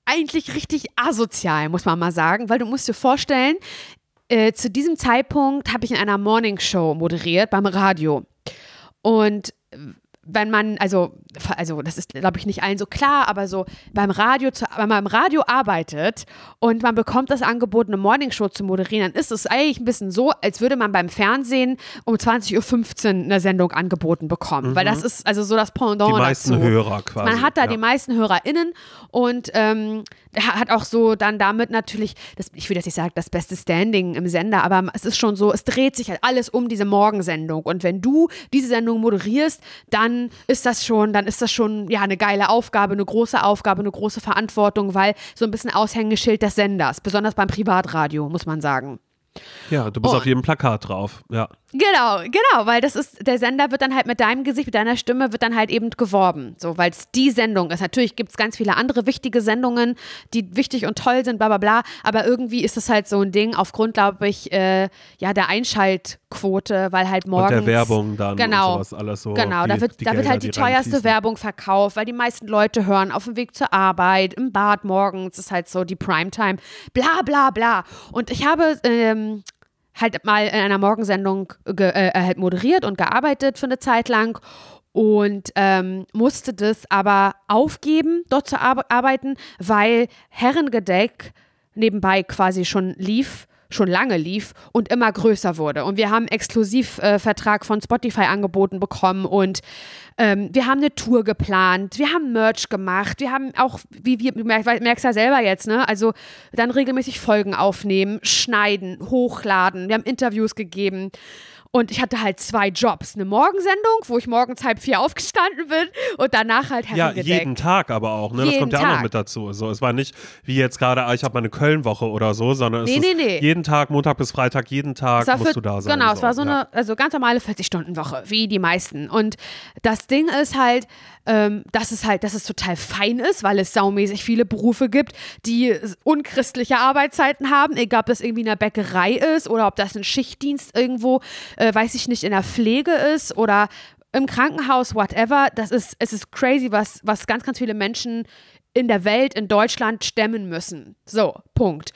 eigentlich richtig asozial, muss man mal sagen, weil du musst dir vorstellen, äh, zu diesem Zeitpunkt habe ich in einer Morningshow moderiert beim Radio. Und wenn man, also, also das ist, glaube ich, nicht allen so klar, aber so beim Radio, zu, wenn man im Radio arbeitet und man bekommt das Angebot, eine Morningshow zu moderieren, dann ist es eigentlich ein bisschen so, als würde man beim Fernsehen um 20.15 Uhr eine Sendung angeboten bekommen. Mhm. Weil das ist also so das Pendant Die meisten dazu. Hörer quasi. Man hat da ja. die meisten HörerInnen und ähm, hat auch so dann damit natürlich, das, ich will jetzt nicht sagen, das beste Standing im Sender, aber es ist schon so, es dreht sich halt alles um diese Morgensendung. Und wenn du diese Sendung moderierst, dann ist das schon, dann ist das schon ja eine geile Aufgabe, eine große Aufgabe, eine große Verantwortung, weil so ein bisschen Aushängeschild des Senders, besonders beim Privatradio, muss man sagen. Ja, du bist Oh. auf jedem Plakat drauf. Ja. Genau, genau, weil das ist, der Sender wird dann halt mit deinem Gesicht, mit deiner Stimme wird dann halt eben geworben. So, weil es die Sendung ist. Natürlich gibt es ganz viele andere wichtige Sendungen, die wichtig und toll sind, bla bla bla. Aber irgendwie ist es halt so ein Ding aufgrund, glaube ich, äh, ja, der Einschaltquote, weil halt morgens. Und der Werbung dann Genau. und sowas alles so. Genau, die, da wird, da wird halt die, teuerste. Werbung verkauft, weil die meisten Leute hören auf dem Weg zur Arbeit, im Bad morgens, ist halt so die Primetime, bla bla bla. Und ich habe ähm, halt mal in einer Morgensendung ge, äh, halt moderiert und gearbeitet für eine Zeit lang und ähm, musste das aber aufgeben, dort zu ar arbeiten, weil Herrengedeck nebenbei quasi schon lief schon lange lief und immer größer wurde. Und wir haben Exklusivvertrag äh, von Spotify angeboten bekommen und ähm, wir haben eine Tour geplant, wir haben Merch gemacht, wir haben auch, wie wir, du merk- merkst ja selber jetzt, ne? Also dann regelmäßig Folgen aufnehmen, schneiden, hochladen, wir haben Interviews gegeben. Und ich hatte halt zwei Jobs. Eine Morgensendung, wo ich morgens halb vier aufgestanden bin und danach halt Ja, jeden Tag aber auch, ne? Das Jeden kommt ja auch noch Tag. mit dazu. So, es war nicht wie jetzt gerade, ah, ich habe meine Köln-Woche oder so, sondern es Nee, ist nee, nee. jeden Tag, Montag bis Freitag, jeden Tag Es war musst für- du da sein. Genau, es war so ja. eine also ganz normale 40-Stunden-Woche, wie die meisten. Und das Ding ist halt, ähm, dass es halt, dass es total fein ist, weil es saumäßig viele Berufe gibt, die unchristliche Arbeitszeiten haben, egal ob das irgendwie in der Bäckerei ist oder ob das ein Schichtdienst irgendwo, äh, weiß ich nicht, in der Pflege ist oder im Krankenhaus, whatever. Das ist, es ist crazy, was, was ganz, ganz viele Menschen in der Welt, in Deutschland stemmen müssen. So, Punkt.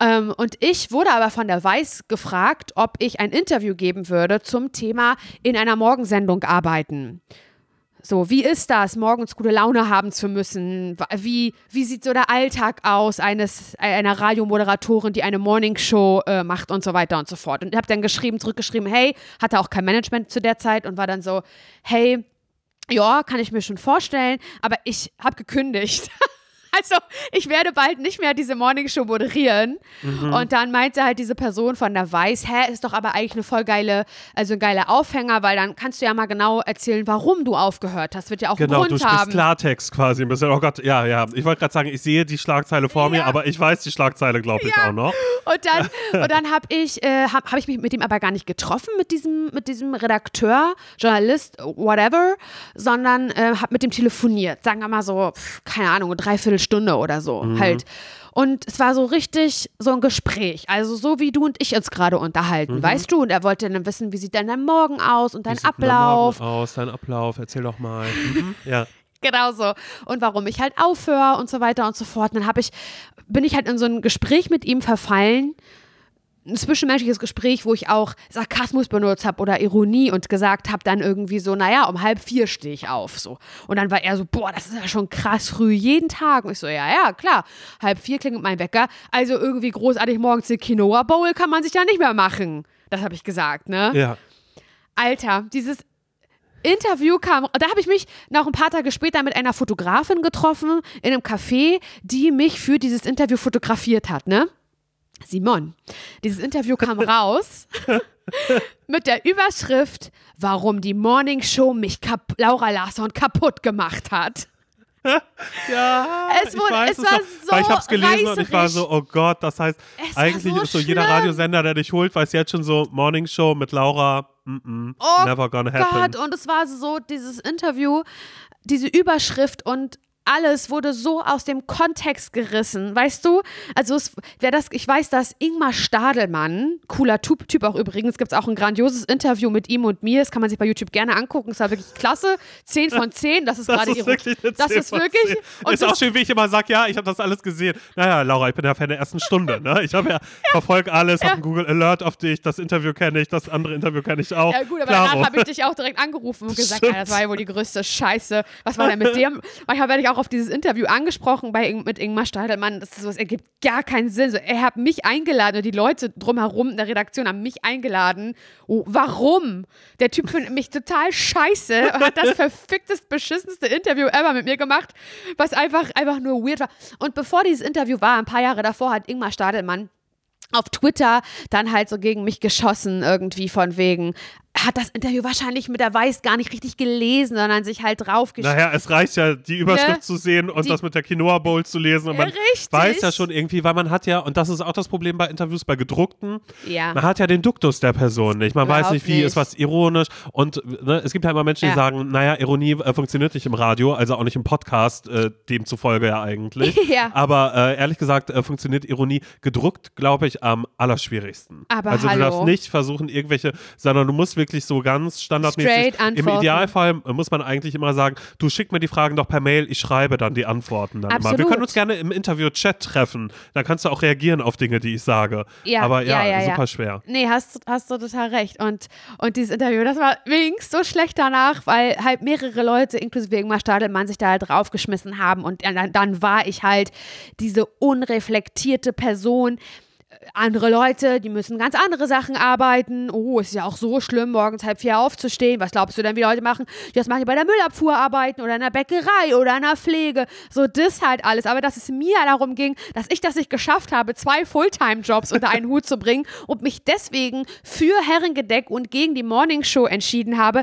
Ähm, und ich wurde aber von der Weiß gefragt, ob ich ein Interview geben würde zum Thema in einer Morgensendung arbeiten. So, wie ist das, morgens gute Laune haben zu müssen? Wie, wie sieht so der Alltag aus eines, einer Radiomoderatorin, die eine Morningshow äh, macht und so weiter und so fort? Und ich habe dann geschrieben, zurückgeschrieben, hey, hatte auch kein Management zu der Zeit und war dann so, hey, ja, kann ich mir schon vorstellen, aber ich habe gekündigt. [LAUGHS] Also, ich werde bald nicht mehr diese Morningshow moderieren. Mhm. Und dann meinte halt diese Person von der Weiß, hä, ist doch aber eigentlich eine voll geile, also ein geiler Aufhänger, weil dann kannst du ja mal genau erzählen, warum du aufgehört hast. Wird ja auch Genau, einen du Grund sprichst haben. Klartext quasi ein bisschen. Oh Gott, ja, ja. Ich wollte gerade sagen, ich sehe die Schlagzeile vor mir, aber ich weiß die Schlagzeile, glaube ich, Ja. auch noch. Und dann, [LAUGHS] und dann habe ich, äh, hab, hab ich mich mit ihm aber gar nicht getroffen, mit diesem, mit diesem Redakteur, Journalist, whatever, sondern äh, habe mit ihm telefoniert. Sagen wir mal so, keine Ahnung, eine Dreiviertelstunde oder so halt. Und es war so richtig so ein Gespräch. Also so wie du und ich uns gerade unterhalten, weißt du? Und er wollte dann wissen, wie sieht denn dein Morgen aus und dein Wie sieht Ablauf. Morgen aus, dein Ablauf, erzähl doch mal. Mhm. [LAUGHS] Ja. Genau so. Und warum ich halt aufhöre und so weiter und so fort. Und dann habe ich, bin ich halt in so ein Gespräch mit ihm verfallen. Ein zwischenmenschliches Gespräch, wo ich auch Sarkasmus benutzt habe oder Ironie und gesagt habe dann irgendwie so, naja, um halb vier stehe ich auf. So. Und dann war er so, boah, das ist ja schon krass früh, jeden Tag. Und ich so, ja, ja, klar. Halb vier klingelt mein Wecker. Also irgendwie großartig morgens eine Quinoa Bowl kann man sich ja nicht mehr machen. Das habe ich gesagt, ne? ja. Alter, dieses Interview kam, da habe ich mich noch ein paar Tage später mit einer Fotografin getroffen in einem Café, die mich für dieses Interview fotografiert hat, ne? Simon, dieses Interview kam [LAUGHS] raus mit der Überschrift, warum die Morning Show mich Kap Laura Larsson kaputt gemacht hat. ja, Es wurde- ich weiß es war so weil ich hab's gelesen und ich war reißerisch. so, oh Gott, das heißt, Es war eigentlich so ist so jeder schlimm. Radiosender, der dich holt, weiß jetzt schon so, Morning Show mit Laura, mm -mm, Oh never gonna happen. Gott, und es war so, dieses Interview, diese Überschrift und alles wurde so aus dem Kontext gerissen, weißt du? Also es, wer das, ich weiß, dass Ingmar Stadelmann, cooler Typ, typ auch übrigens, gibt es auch ein grandioses Interview mit ihm und mir, das kann man sich bei YouTube gerne angucken, es war wirklich klasse, 10 von 10, das ist [LAUGHS] Das gerade ist ihre- wirklich das 10 ist wirklich 10. und ist auch schön, wie ich immer sage, ja, ich habe das alles gesehen. Naja, Laura, ich bin ja Fan der ersten Stunde. Ne? Ich habe ja, verfolge alles, habe einen Google Alert auf dich, das Interview kenne ich, das andere Interview kenne ich auch. Ja gut, aber Klaro. danach habe ich dich auch direkt angerufen und [LAUGHS] gesagt, ja, das war ja wohl die größte Scheiße. Was war denn mit dem? [LAUGHS] Manchmal werde ich auch auf dieses Interview angesprochen bei, mit Ingmar Stadelmann. Das, ist so, das ergibt gar keinen Sinn. So, er hat mich eingeladen, oder die Leute drumherum in der Redaktion haben mich eingeladen. Oh, warum? Der Typ findet mich total scheiße und hat das [LAUGHS] verficktest, beschissenste Interview ever mit mir gemacht, was einfach, einfach nur weird war. Und bevor dieses Interview war, ein paar Jahre davor, hat Ingmar Stadelmann auf Twitter dann halt so gegen mich geschossen, irgendwie von wegen, hat das Interview wahrscheinlich mit der Weiß gar nicht richtig gelesen, sondern sich halt draufgeschrieben. Naja, es reicht ja, die Überschrift Ne? zu sehen und Die- das mit der Quinoa Bowl zu lesen. Und man Richtig. weiß ja schon irgendwie, weil man hat ja, und das ist auch das Problem bei Interviews, bei gedruckten, Ja. man hat ja den Duktus der Person nicht. Man weiß nicht, wie nicht. ist was ironisch. Und ne, es gibt ja immer Menschen, die Ja. sagen, naja, Ironie äh, funktioniert nicht im Radio, also auch nicht im Podcast, äh, demzufolge ja eigentlich. [LAUGHS] Ja. Aber äh, ehrlich gesagt äh, funktioniert Ironie gedruckt, glaube ich, am allerschwierigsten. Aber also du hallo. darfst nicht versuchen, irgendwelche, sondern du musst wirklich so ganz standardmäßig. Im. Idealfall muss man eigentlich immer sagen, du schick mir die Fragen doch per Mail, ich schreibe dann die Antworten dann immer. Wir Absolut. können uns gerne im Interview-Chat treffen. Da kannst du auch reagieren auf Dinge, die ich sage. Ja, Aber ja, ja, ja, ja. super schwer. Nee, hast, hast du total recht. Und, und dieses Interview, das war wenigstens so schlecht danach, weil halt mehrere Leute, inklusive Ingmar Stadelmann, sich da halt draufgeschmissen haben. Und dann, dann war ich halt diese unreflektierte Person. Andere Leute, die müssen ganz andere Sachen arbeiten. Oh, ist ja auch so schlimm, morgens halb vier aufzustehen. Was glaubst du denn, wie Leute machen? Das machen die bei der Müllabfuhr arbeiten oder in der Bäckerei oder in der Pflege. So das halt alles. Aber dass es mir darum ging, dass ich das nicht geschafft habe, zwei Fulltime-Jobs unter einen Hut zu bringen und mich deswegen für Herrengedeck und gegen die Morning Show entschieden habe,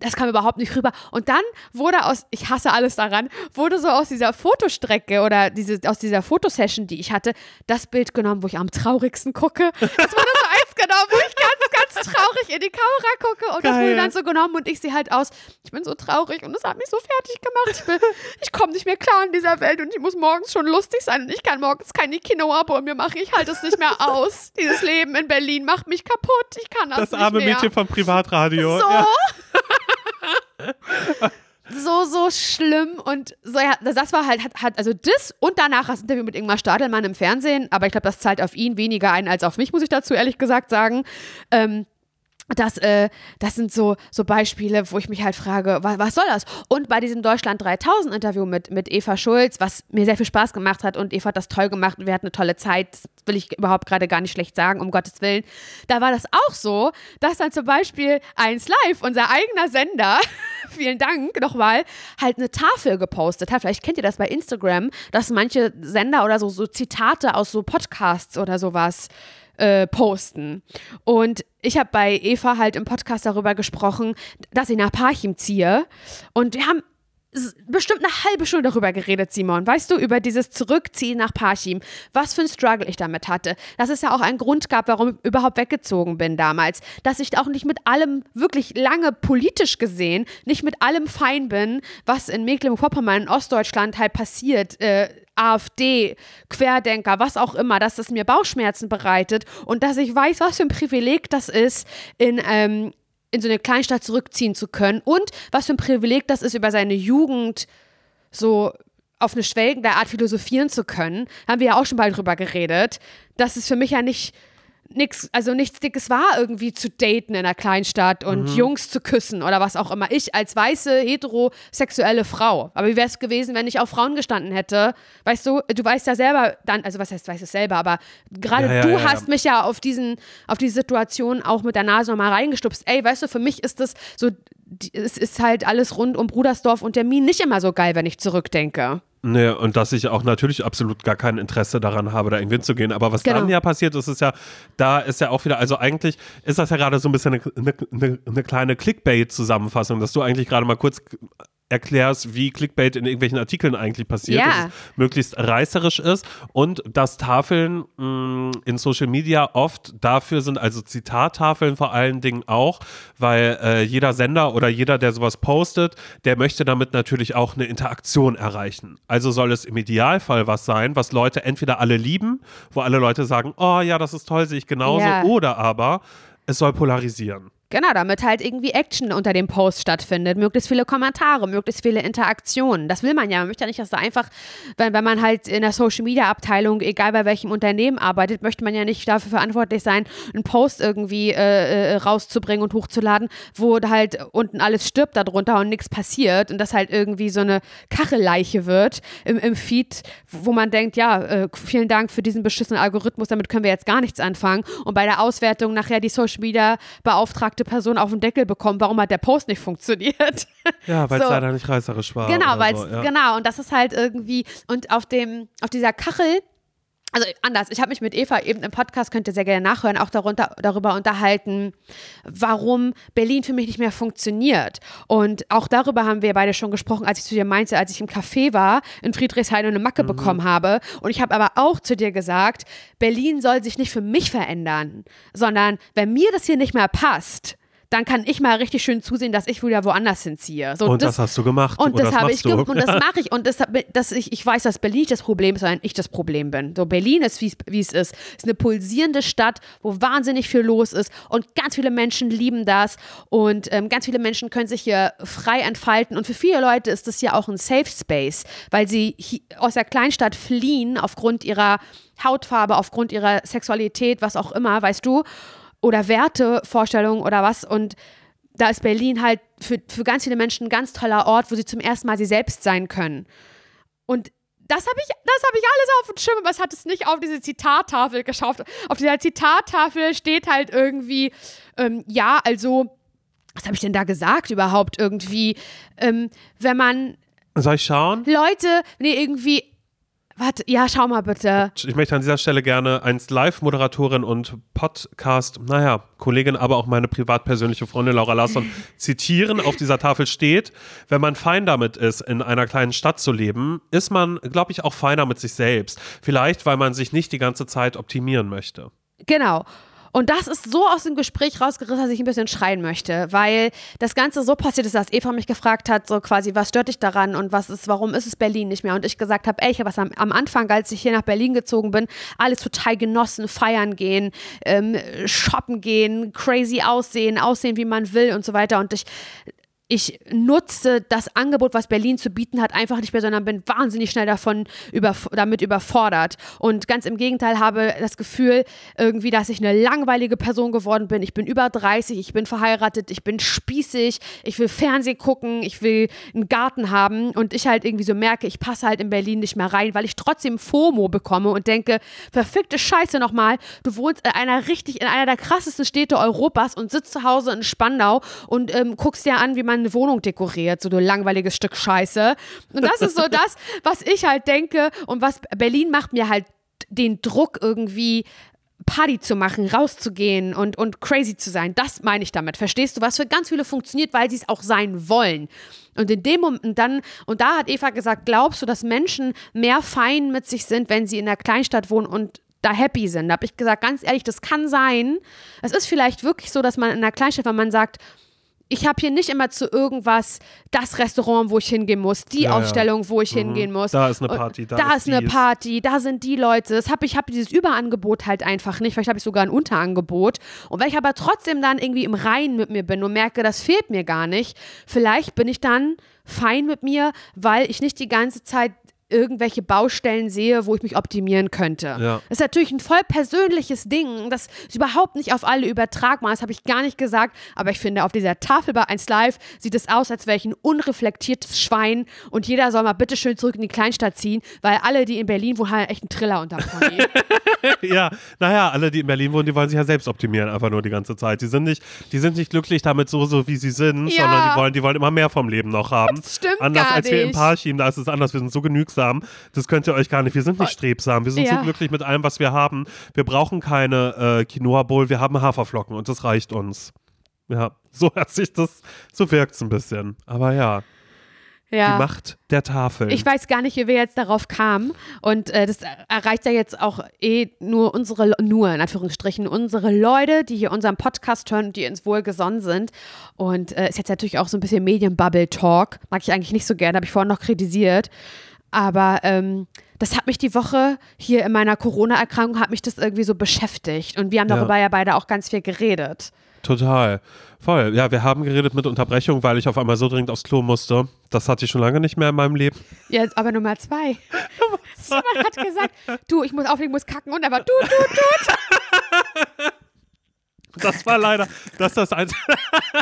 das kam überhaupt nicht rüber. Und dann wurde aus, ich hasse alles daran, wurde so aus dieser Fotostrecke oder diese, aus dieser Fotosession, die ich hatte, das Bild genommen, wo ich am traurigsten gucke. Das wurde so genommen, wo ich ganz, ganz traurig in die Kamera gucke. Und das Geil. wurde dann so genommen und ich sehe halt aus, ich bin so traurig und das hat mich so fertig gemacht. Ich, bin- ich komme nicht mehr klar in dieser Welt und ich muss morgens schon lustig sein und ich kann morgens keine Quinoa bei mir machen. Ich halte es nicht mehr aus. Dieses Leben in Berlin macht mich kaputt. Ich kann das, Das nicht arme mehr. Mädchen vom Privatradio. So. Ja. [LAUGHS] so, so schlimm und so, ja, das war halt, hat, hat, also das und danach das Interview mit Ingmar Stadelmann im Fernsehen, aber ich glaube, das zahlt auf ihn weniger ein als auf mich, muss ich dazu ehrlich gesagt sagen. Ähm, das, äh, das sind so, so Beispiele, wo ich mich halt frage, was, was soll das? Und bei diesem Deutschland 3000 Interview mit, mit Eva Schulz, was mir sehr viel Spaß gemacht hat und Eva hat das toll gemacht und wir hatten eine tolle Zeit, das will ich überhaupt gerade gar nicht schlecht sagen, um Gottes Willen. Da war das auch so, dass dann zum Beispiel 1 Live, unser eigener Sender, [LAUGHS] vielen Dank nochmal, halt eine Tafel gepostet hat. Vielleicht kennt ihr das bei Instagram, dass manche Sender oder so, so Zitate aus so Podcasts oder sowas äh, posten. Und ich habe bei Eva halt im Podcast darüber gesprochen, dass ich nach Parchim ziehe. Und wir haben bestimmt eine halbe Stunde darüber geredet, Simon. Weißt du, über dieses Zurückziehen nach Parchim. Was für ein Struggle ich damit hatte. Dass es ja auch einen Grund gab, warum ich überhaupt weggezogen bin damals. Dass ich auch nicht mit allem wirklich lange politisch gesehen, nicht mit allem fein bin, was in Mecklenburg-Vorpommern, in Ostdeutschland halt passiert. Äh, AfD, Querdenker, was auch immer, dass das mir Bauchschmerzen bereitet und dass ich weiß, was für ein Privileg das ist, in, ähm, in so eine Kleinstadt zurückziehen zu können und was für ein Privileg das ist, über seine Jugend so auf eine schwelgende Art philosophieren zu können. Haben wir ja auch schon bald drüber geredet. Das ist für mich ja nicht nix, also nichts Dickes war, irgendwie zu daten in einer Kleinstadt und Mhm. Jungs zu küssen oder was auch immer. Ich als weiße, heterosexuelle Frau. Aber wie wäre es gewesen, wenn ich auf Frauen gestanden hätte? Weißt du, du weißt ja selber dann, also was heißt, weißt du selber, aber gerade Ja, ja, du ja, hast mich ja auf diesen, auf die Situation auch mit der Nase nochmal reingestupst. Ey, weißt du, für mich ist das so, es ist halt alles rund um Brudersdorf und der Mien nicht immer so geil, wenn ich zurückdenke. Nee, und dass ich auch natürlich absolut gar kein Interesse daran habe, da irgendwie hinzugehen. Aber was Genau. dann ja passiert ist, ist ja, da ist ja auch wieder, also eigentlich ist das ja gerade so ein bisschen eine, eine, eine kleine Clickbait-Zusammenfassung, dass du eigentlich gerade mal kurz erklärst, wie Clickbait in irgendwelchen Artikeln eigentlich passiert, Ja. dass es möglichst reißerisch ist und dass Tafeln mh, in Social Media oft dafür sind, also Zitattafeln vor allen Dingen auch, weil äh, jeder Sender oder jeder, der sowas postet, der möchte damit natürlich auch eine Interaktion erreichen. Also soll es im Idealfall was sein, was Leute entweder alle lieben, wo alle Leute sagen, oh ja, das ist toll, sehe ich genauso, Ja. oder aber es soll polarisieren. Genau, damit halt irgendwie Action unter dem Post stattfindet, möglichst viele Kommentare, möglichst viele Interaktionen. Das will man ja. Man möchte ja nicht, dass da einfach, wenn, wenn man halt in der Social Media Abteilung, egal bei welchem Unternehmen arbeitet, möchte man ja nicht dafür verantwortlich sein, einen Post irgendwie äh, äh, rauszubringen und hochzuladen, wo halt unten alles stirbt darunter und nichts passiert und das halt irgendwie so eine Kachelleiche wird im, im Feed, wo man denkt, ja, äh, vielen Dank für diesen beschissenen Algorithmus, damit können wir jetzt gar nichts anfangen. Und bei der Auswertung nachher die Social Media beauftragte Person auf den Deckel bekommen, warum hat der Post nicht funktioniert? [LAUGHS] Ja, weil es So. leider nicht reißerisch war. genau, weil so, ja. genau, und das ist halt irgendwie, und auf dem, auf dieser Kachel, also anders, ich habe mich mit Eva eben im Podcast, könnt ihr sehr gerne nachhören, auch darunter, darüber unterhalten, warum Berlin für mich nicht mehr funktioniert. Und auch darüber haben wir beide schon gesprochen, als ich zu dir meinte, als ich im Café war in Friedrichshain und eine Macke bekommen habe. Und ich habe aber auch zu dir gesagt, Berlin soll sich nicht für mich verändern, sondern wenn mir das hier nicht mehr passt, dann kann ich mal richtig schön zusehen, dass ich wieder woanders hinziehe. So, Und das, hast du gemacht. und oder das habe machst ich gemacht und das [LAUGHS] mache ich und das, das ich, ich weiß, dass Berlin nicht das Problem ist, sondern ich das Problem bin. So Berlin ist wie es- ist. Es ist eine pulsierende Stadt, wo wahnsinnig viel los ist und ganz viele Menschen lieben das und ähm, ganz viele Menschen können sich hier frei entfalten und für viele Leute ist das hier auch ein Safe Space, weil sie aus der Kleinstadt fliehen aufgrund ihrer Hautfarbe, aufgrund ihrer Sexualität, was auch immer, weißt du, oder Wertevorstellungen oder was und da ist Berlin halt für, für ganz viele Menschen ein ganz toller Ort, wo sie zum ersten Mal sie selbst sein können. Und das habe ich, das habe ich alles auf dem Schirm, aber es hat es nicht auf diese Zitattafel geschafft. Auf dieser Zitattafel steht halt irgendwie, ähm, ja, also, was habe ich denn da gesagt überhaupt irgendwie? Ähm, wenn man Soll ich schauen? Leute, nee, irgendwie, warte, ja, schau mal bitte. Ich möchte an dieser Stelle gerne als Live-Moderatorin und Podcast, naja, Kollegin, aber auch meine privat persönliche Freundin Laura Larsson [LAUGHS] zitieren. Auf dieser Tafel steht, wenn man fein damit ist, in einer kleinen Stadt zu leben, ist man, glaube ich, auch feiner mit sich selbst. Vielleicht, weil man sich nicht die ganze Zeit optimieren möchte. Genau. Und das ist so aus dem Gespräch rausgerissen, dass ich ein bisschen schreien möchte, weil das Ganze so passiert ist, dass Eva mich gefragt hat, so quasi, was stört dich daran und was ist, warum ist es Berlin nicht mehr? Und ich gesagt habe, ey, ich habe was am, am Anfang, als ich hier nach Berlin gezogen bin, alles total genossen, feiern gehen, ähm, shoppen gehen, crazy aussehen, aussehen, wie man will und so weiter. Und ich ich nutze das Angebot, was Berlin zu bieten hat, einfach nicht mehr, sondern bin wahnsinnig schnell davon über, damit überfordert. Und ganz im Gegenteil habe das Gefühl, irgendwie, dass ich eine langweilige Person geworden bin. Ich bin über 30, ich bin verheiratet, ich bin spießig, ich will Fernsehen gucken, ich will einen Garten haben und ich halt irgendwie so merke, ich passe halt in Berlin nicht mehr rein, weil ich trotzdem FOMO bekomme und denke, verfickte Scheiße nochmal, du wohnst in einer richtig, in einer der krassesten Städte Europas und sitzt zu Hause in Spandau und ähm, guckst dir an, wie man eine Wohnung dekoriert, so du langweiliges Stück Scheiße. Und das ist so [LAUGHS] das, was ich halt denke und was Berlin macht mir halt den Druck irgendwie Party zu machen, rauszugehen und, und crazy zu sein. Das meine ich damit. Verstehst du, was für ganz viele funktioniert, weil sie es auch sein wollen. Und in dem Moment dann, und da hat Eva gesagt, glaubst du, dass Menschen mehr fein mit sich sind, wenn sie in einer Kleinstadt wohnen und da happy sind? Da habe ich gesagt, ganz ehrlich, das kann sein. Es ist vielleicht wirklich so, dass man in einer Kleinstadt, wenn man sagt, ich habe hier nicht immer zu irgendwas das Restaurant, wo ich hingehen muss, die Ja, ja. Ausstellung, wo ich hingehen muss. Da ist eine Party, da da ist ist eine. Party, da sind die Leute. Das hab ich habe dieses Überangebot halt einfach nicht. Vielleicht habe ich sogar ein Unterangebot. Und wenn ich aber trotzdem dann irgendwie im Reinen mit mir bin und merke, das fehlt mir gar nicht, vielleicht bin ich dann fein mit mir, weil ich nicht die ganze Zeit irgendwelche Baustellen sehe, wo ich mich optimieren könnte. Ja. Das ist natürlich ein voll persönliches Ding. Das ist überhaupt nicht auf alle übertragbar. Das habe ich gar nicht gesagt. Aber ich finde, auf dieser Tafel bei 1 Live sieht es aus, als wäre ich ein unreflektiertes Schwein und jeder soll mal bitte schön zurück in die Kleinstadt ziehen, weil alle, die in Berlin wohnen, haben echt einen Triller unterm Pony. [LAUGHS] ja, naja, alle, die in Berlin wohnen, die wollen sich ja selbst optimieren, einfach nur die ganze Zeit. Die sind nicht, die sind nicht glücklich damit so, so wie sie sind, Ja. sondern die wollen, die wollen immer mehr vom Leben noch haben. Das stimmt Anders als wir im. Parchim, da ist es anders. Wir sind so genügsam. Das könnt ihr euch gar nicht. Wir sind nicht strebsam. Wir sind Ja. so glücklich mit allem, was wir haben. Wir brauchen keine äh, Quinoa Bowl. Wir haben Haferflocken und das reicht uns. Ja, so hört sich das, so wirkt es ein bisschen. Aber ja, die ja. Macht der Tafel. Ich weiß gar nicht, wie wir jetzt darauf kamen. Und äh, das erreicht ja jetzt auch eh nur unsere, nur in Anführungsstrichen, unsere Leute, die hier unseren Podcast hören und die uns wohlgesonnen sind. Und äh, ist jetzt natürlich auch so ein bisschen Medienbubble-Talk. Mag ich eigentlich nicht so gerne, habe ich vorhin noch kritisiert. Aber ähm, das hat mich die Woche hier in meiner Corona-Erkrankung, hat mich das irgendwie so beschäftigt. Und wir haben Ja. darüber ja beide auch ganz viel geredet. Total. Voll. Ja, wir haben geredet mit Unterbrechung, weil ich auf einmal so dringend aufs Klo musste. Das hatte ich schon lange nicht mehr in meinem Leben. Ja, aber Nummer zwei. [LAUGHS] Simon hat gesagt, du, ich muss auflegen, muss kacken und aber du, du, du. Das war leider, das ist das Einzige,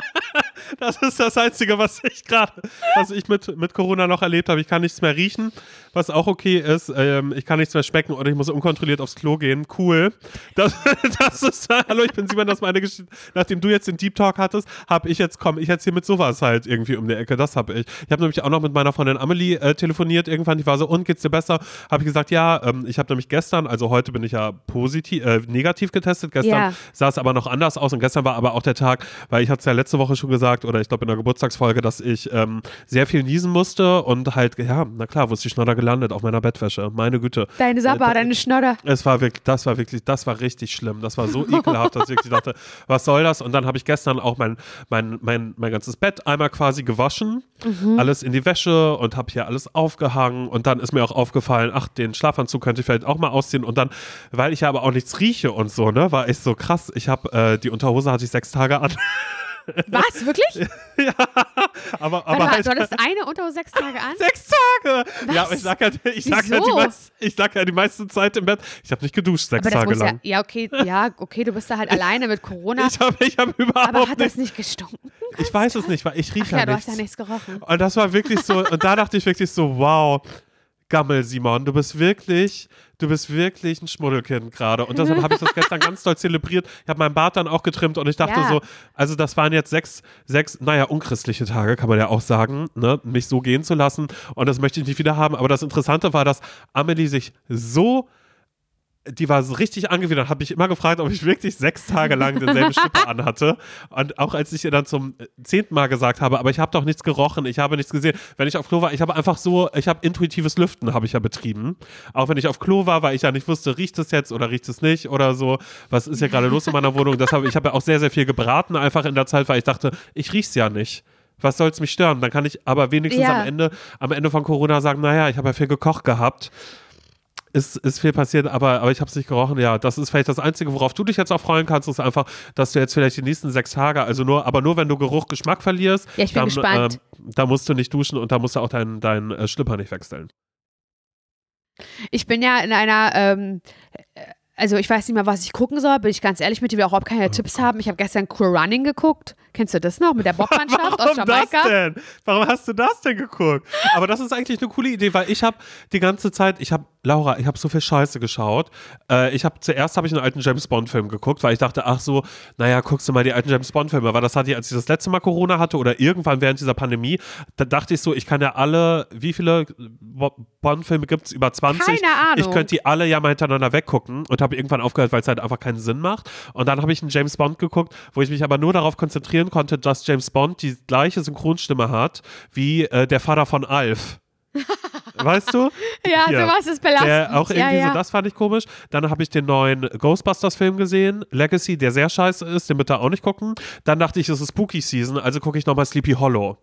[LAUGHS] das ist das Einzige, was ich gerade, was ich mit, mit Corona noch erlebt habe. Ich kann nichts mehr riechen, was auch okay ist. Ähm, ich kann nichts mehr schmecken oder ich muss unkontrolliert aufs Klo gehen. Cool. Das, [LAUGHS] das ist, hallo, ich bin Simon, das ist meine Geschichte. Nachdem du jetzt den Deep Talk hattest, habe ich jetzt, komm, ich jetzt hier mit sowas halt irgendwie um die Ecke. Das habe ich. Ich habe nämlich auch noch mit meiner Freundin Amelie äh, telefoniert irgendwann. Die war so, und geht's dir besser? Habe ich gesagt, ja, ähm, ich habe nämlich gestern, also heute bin ich ja positiv, äh, negativ getestet. Gestern Ja. sah es aber noch anders aus und gestern war aber auch der Tag, weil ich hatte es ja letzte Woche schon gesagt oder ich glaube in der Geburtstagsfolge, dass ich ähm, sehr viel niesen musste und halt, ja, na klar, ist die Schnodder gelandet? Auf meiner Bettwäsche. Meine Güte. Deine Sabba, Äh, deine Schnodder. Es war wirklich, das war wirklich, das war richtig schlimm. Das war so [LAUGHS] ekelhaft, dass ich wirklich dachte, was soll das? Und dann habe ich gestern auch mein, mein, mein, mein ganzes Bett einmal quasi gewaschen, alles in die Wäsche und habe hier alles aufgehangen. Und dann ist mir auch aufgefallen, ach, den Schlafanzug könnte ich vielleicht auch mal ausziehen. Und dann, weil ich ja aber auch nichts rieche und so, ne, war ich so krass. Ich habe äh, die Unterhose hatte ich sechs Tage an. [LAUGHS] Was, wirklich? [LAUGHS] aber Warte aber mal, halt, du hattest eine Unter sechs Tage an? Sechs Tage! Ja, aber ich sag ja, ich sag ja, die, meist, ich sag ja die meiste Zeit im Bett. Ich habe nicht geduscht sechs Aber Tage muss ja, lang. ja, okay, ja, okay, du bist da halt alleine mit Corona. Ich habe ich hab überhaupt aber hat das nicht gestunken? Ich weiß es nicht, weil ich rieche ja, ja du hast ja nichts gerochen. Und das war wirklich so, und da dachte ich wirklich so, wow, Gammel Simon, du bist wirklich, du bist wirklich ein Schmuddelkind gerade. Und deshalb habe ich das [LAUGHS] gestern ganz doll zelebriert. Ich habe meinen Bart dann auch getrimmt und ich dachte Ja. so, also das waren jetzt sechs, sechs, naja, unchristliche Tage, kann man ja auch sagen, ne, mich so gehen zu lassen. Und das möchte ich nicht wieder haben. Aber das Interessante war, dass Amelie sich so die war so richtig angewidert, habe mich immer gefragt, ob ich wirklich sechs Tage lang denselben Schlipper [LAUGHS] anhatte. Und auch als ich ihr dann zum äh, zehnten Mal gesagt habe, aber ich habe doch nichts gerochen, ich habe nichts gesehen. Wenn ich auf Klo war, ich habe einfach so, ich habe intuitives Lüften, habe ich ja betrieben. Auch wenn ich auf Klo war, weil ich ja nicht wusste, riecht es jetzt oder riecht es nicht oder so. Was ist ja gerade los in meiner Wohnung? Deshalb, ich habe ja auch sehr, sehr viel gebraten, einfach in der Zeit, weil ich dachte, ich riech's ja nicht. Was soll's mich stören? Dann kann ich aber wenigstens Ja. am Ende, am Ende von Corona sagen, naja, ich habe ja viel gekocht gehabt ist, ist viel passiert, aber, aber ich habe es nicht gerochen. Ja, das ist vielleicht das Einzige, worauf du dich jetzt auch freuen kannst, ist einfach, dass du jetzt vielleicht die nächsten sechs Tage, also nur, aber nur wenn du Geruch, Geschmack verlierst, Ja, ich bin dann, gespannt. ähm, da musst du nicht duschen und da musst du auch deinen dein, äh, Schlipper nicht wechseln. Ich bin ja in einer, ähm, äh, also ich weiß nicht mal, was ich gucken soll, bin ich ganz ehrlich mit dir, wir auch überhaupt keine Tipps haben. Ich habe gestern Cool Running geguckt. Kennst du das noch mit der Bobmannschaft aus Warum das Jamaika? denn? Warum hast du das denn geguckt? Aber das ist eigentlich eine coole Idee, weil ich habe die ganze Zeit, ich habe, Laura, ich habe so viel Scheiße geschaut. Äh, ich habe zuerst habe ich einen alten James Bond Film geguckt, weil ich dachte, ach so, naja, guckst du mal die alten James Bond Filme. Weil das hatte ich, als ich das letzte Mal Corona hatte oder irgendwann während dieser Pandemie, da dachte ich so, ich kann ja alle, wie viele Bond Filme gibt es? Über 20? Keine Ahnung. Ich könnte die alle ja mal hintereinander weggucken und habe irgendwann aufgehört, weil es halt einfach keinen Sinn macht. Und dann habe ich einen James Bond geguckt, wo ich mich aber nur darauf konzentrieren konnte, dass James Bond die gleiche Synchronstimme hat wie äh, der Vater von Alf. [LAUGHS] Weißt du? Ja, Hier. sowas ist belastend. Der auch irgendwie ja, ja. so, das fand ich komisch. Dann habe ich den neuen Ghostbusters-Film gesehen, Legacy, der sehr scheiße ist, den bitte auch nicht gucken. Dann dachte ich, es ist Spooky Season, also gucke ich nochmal Sleepy Hollow.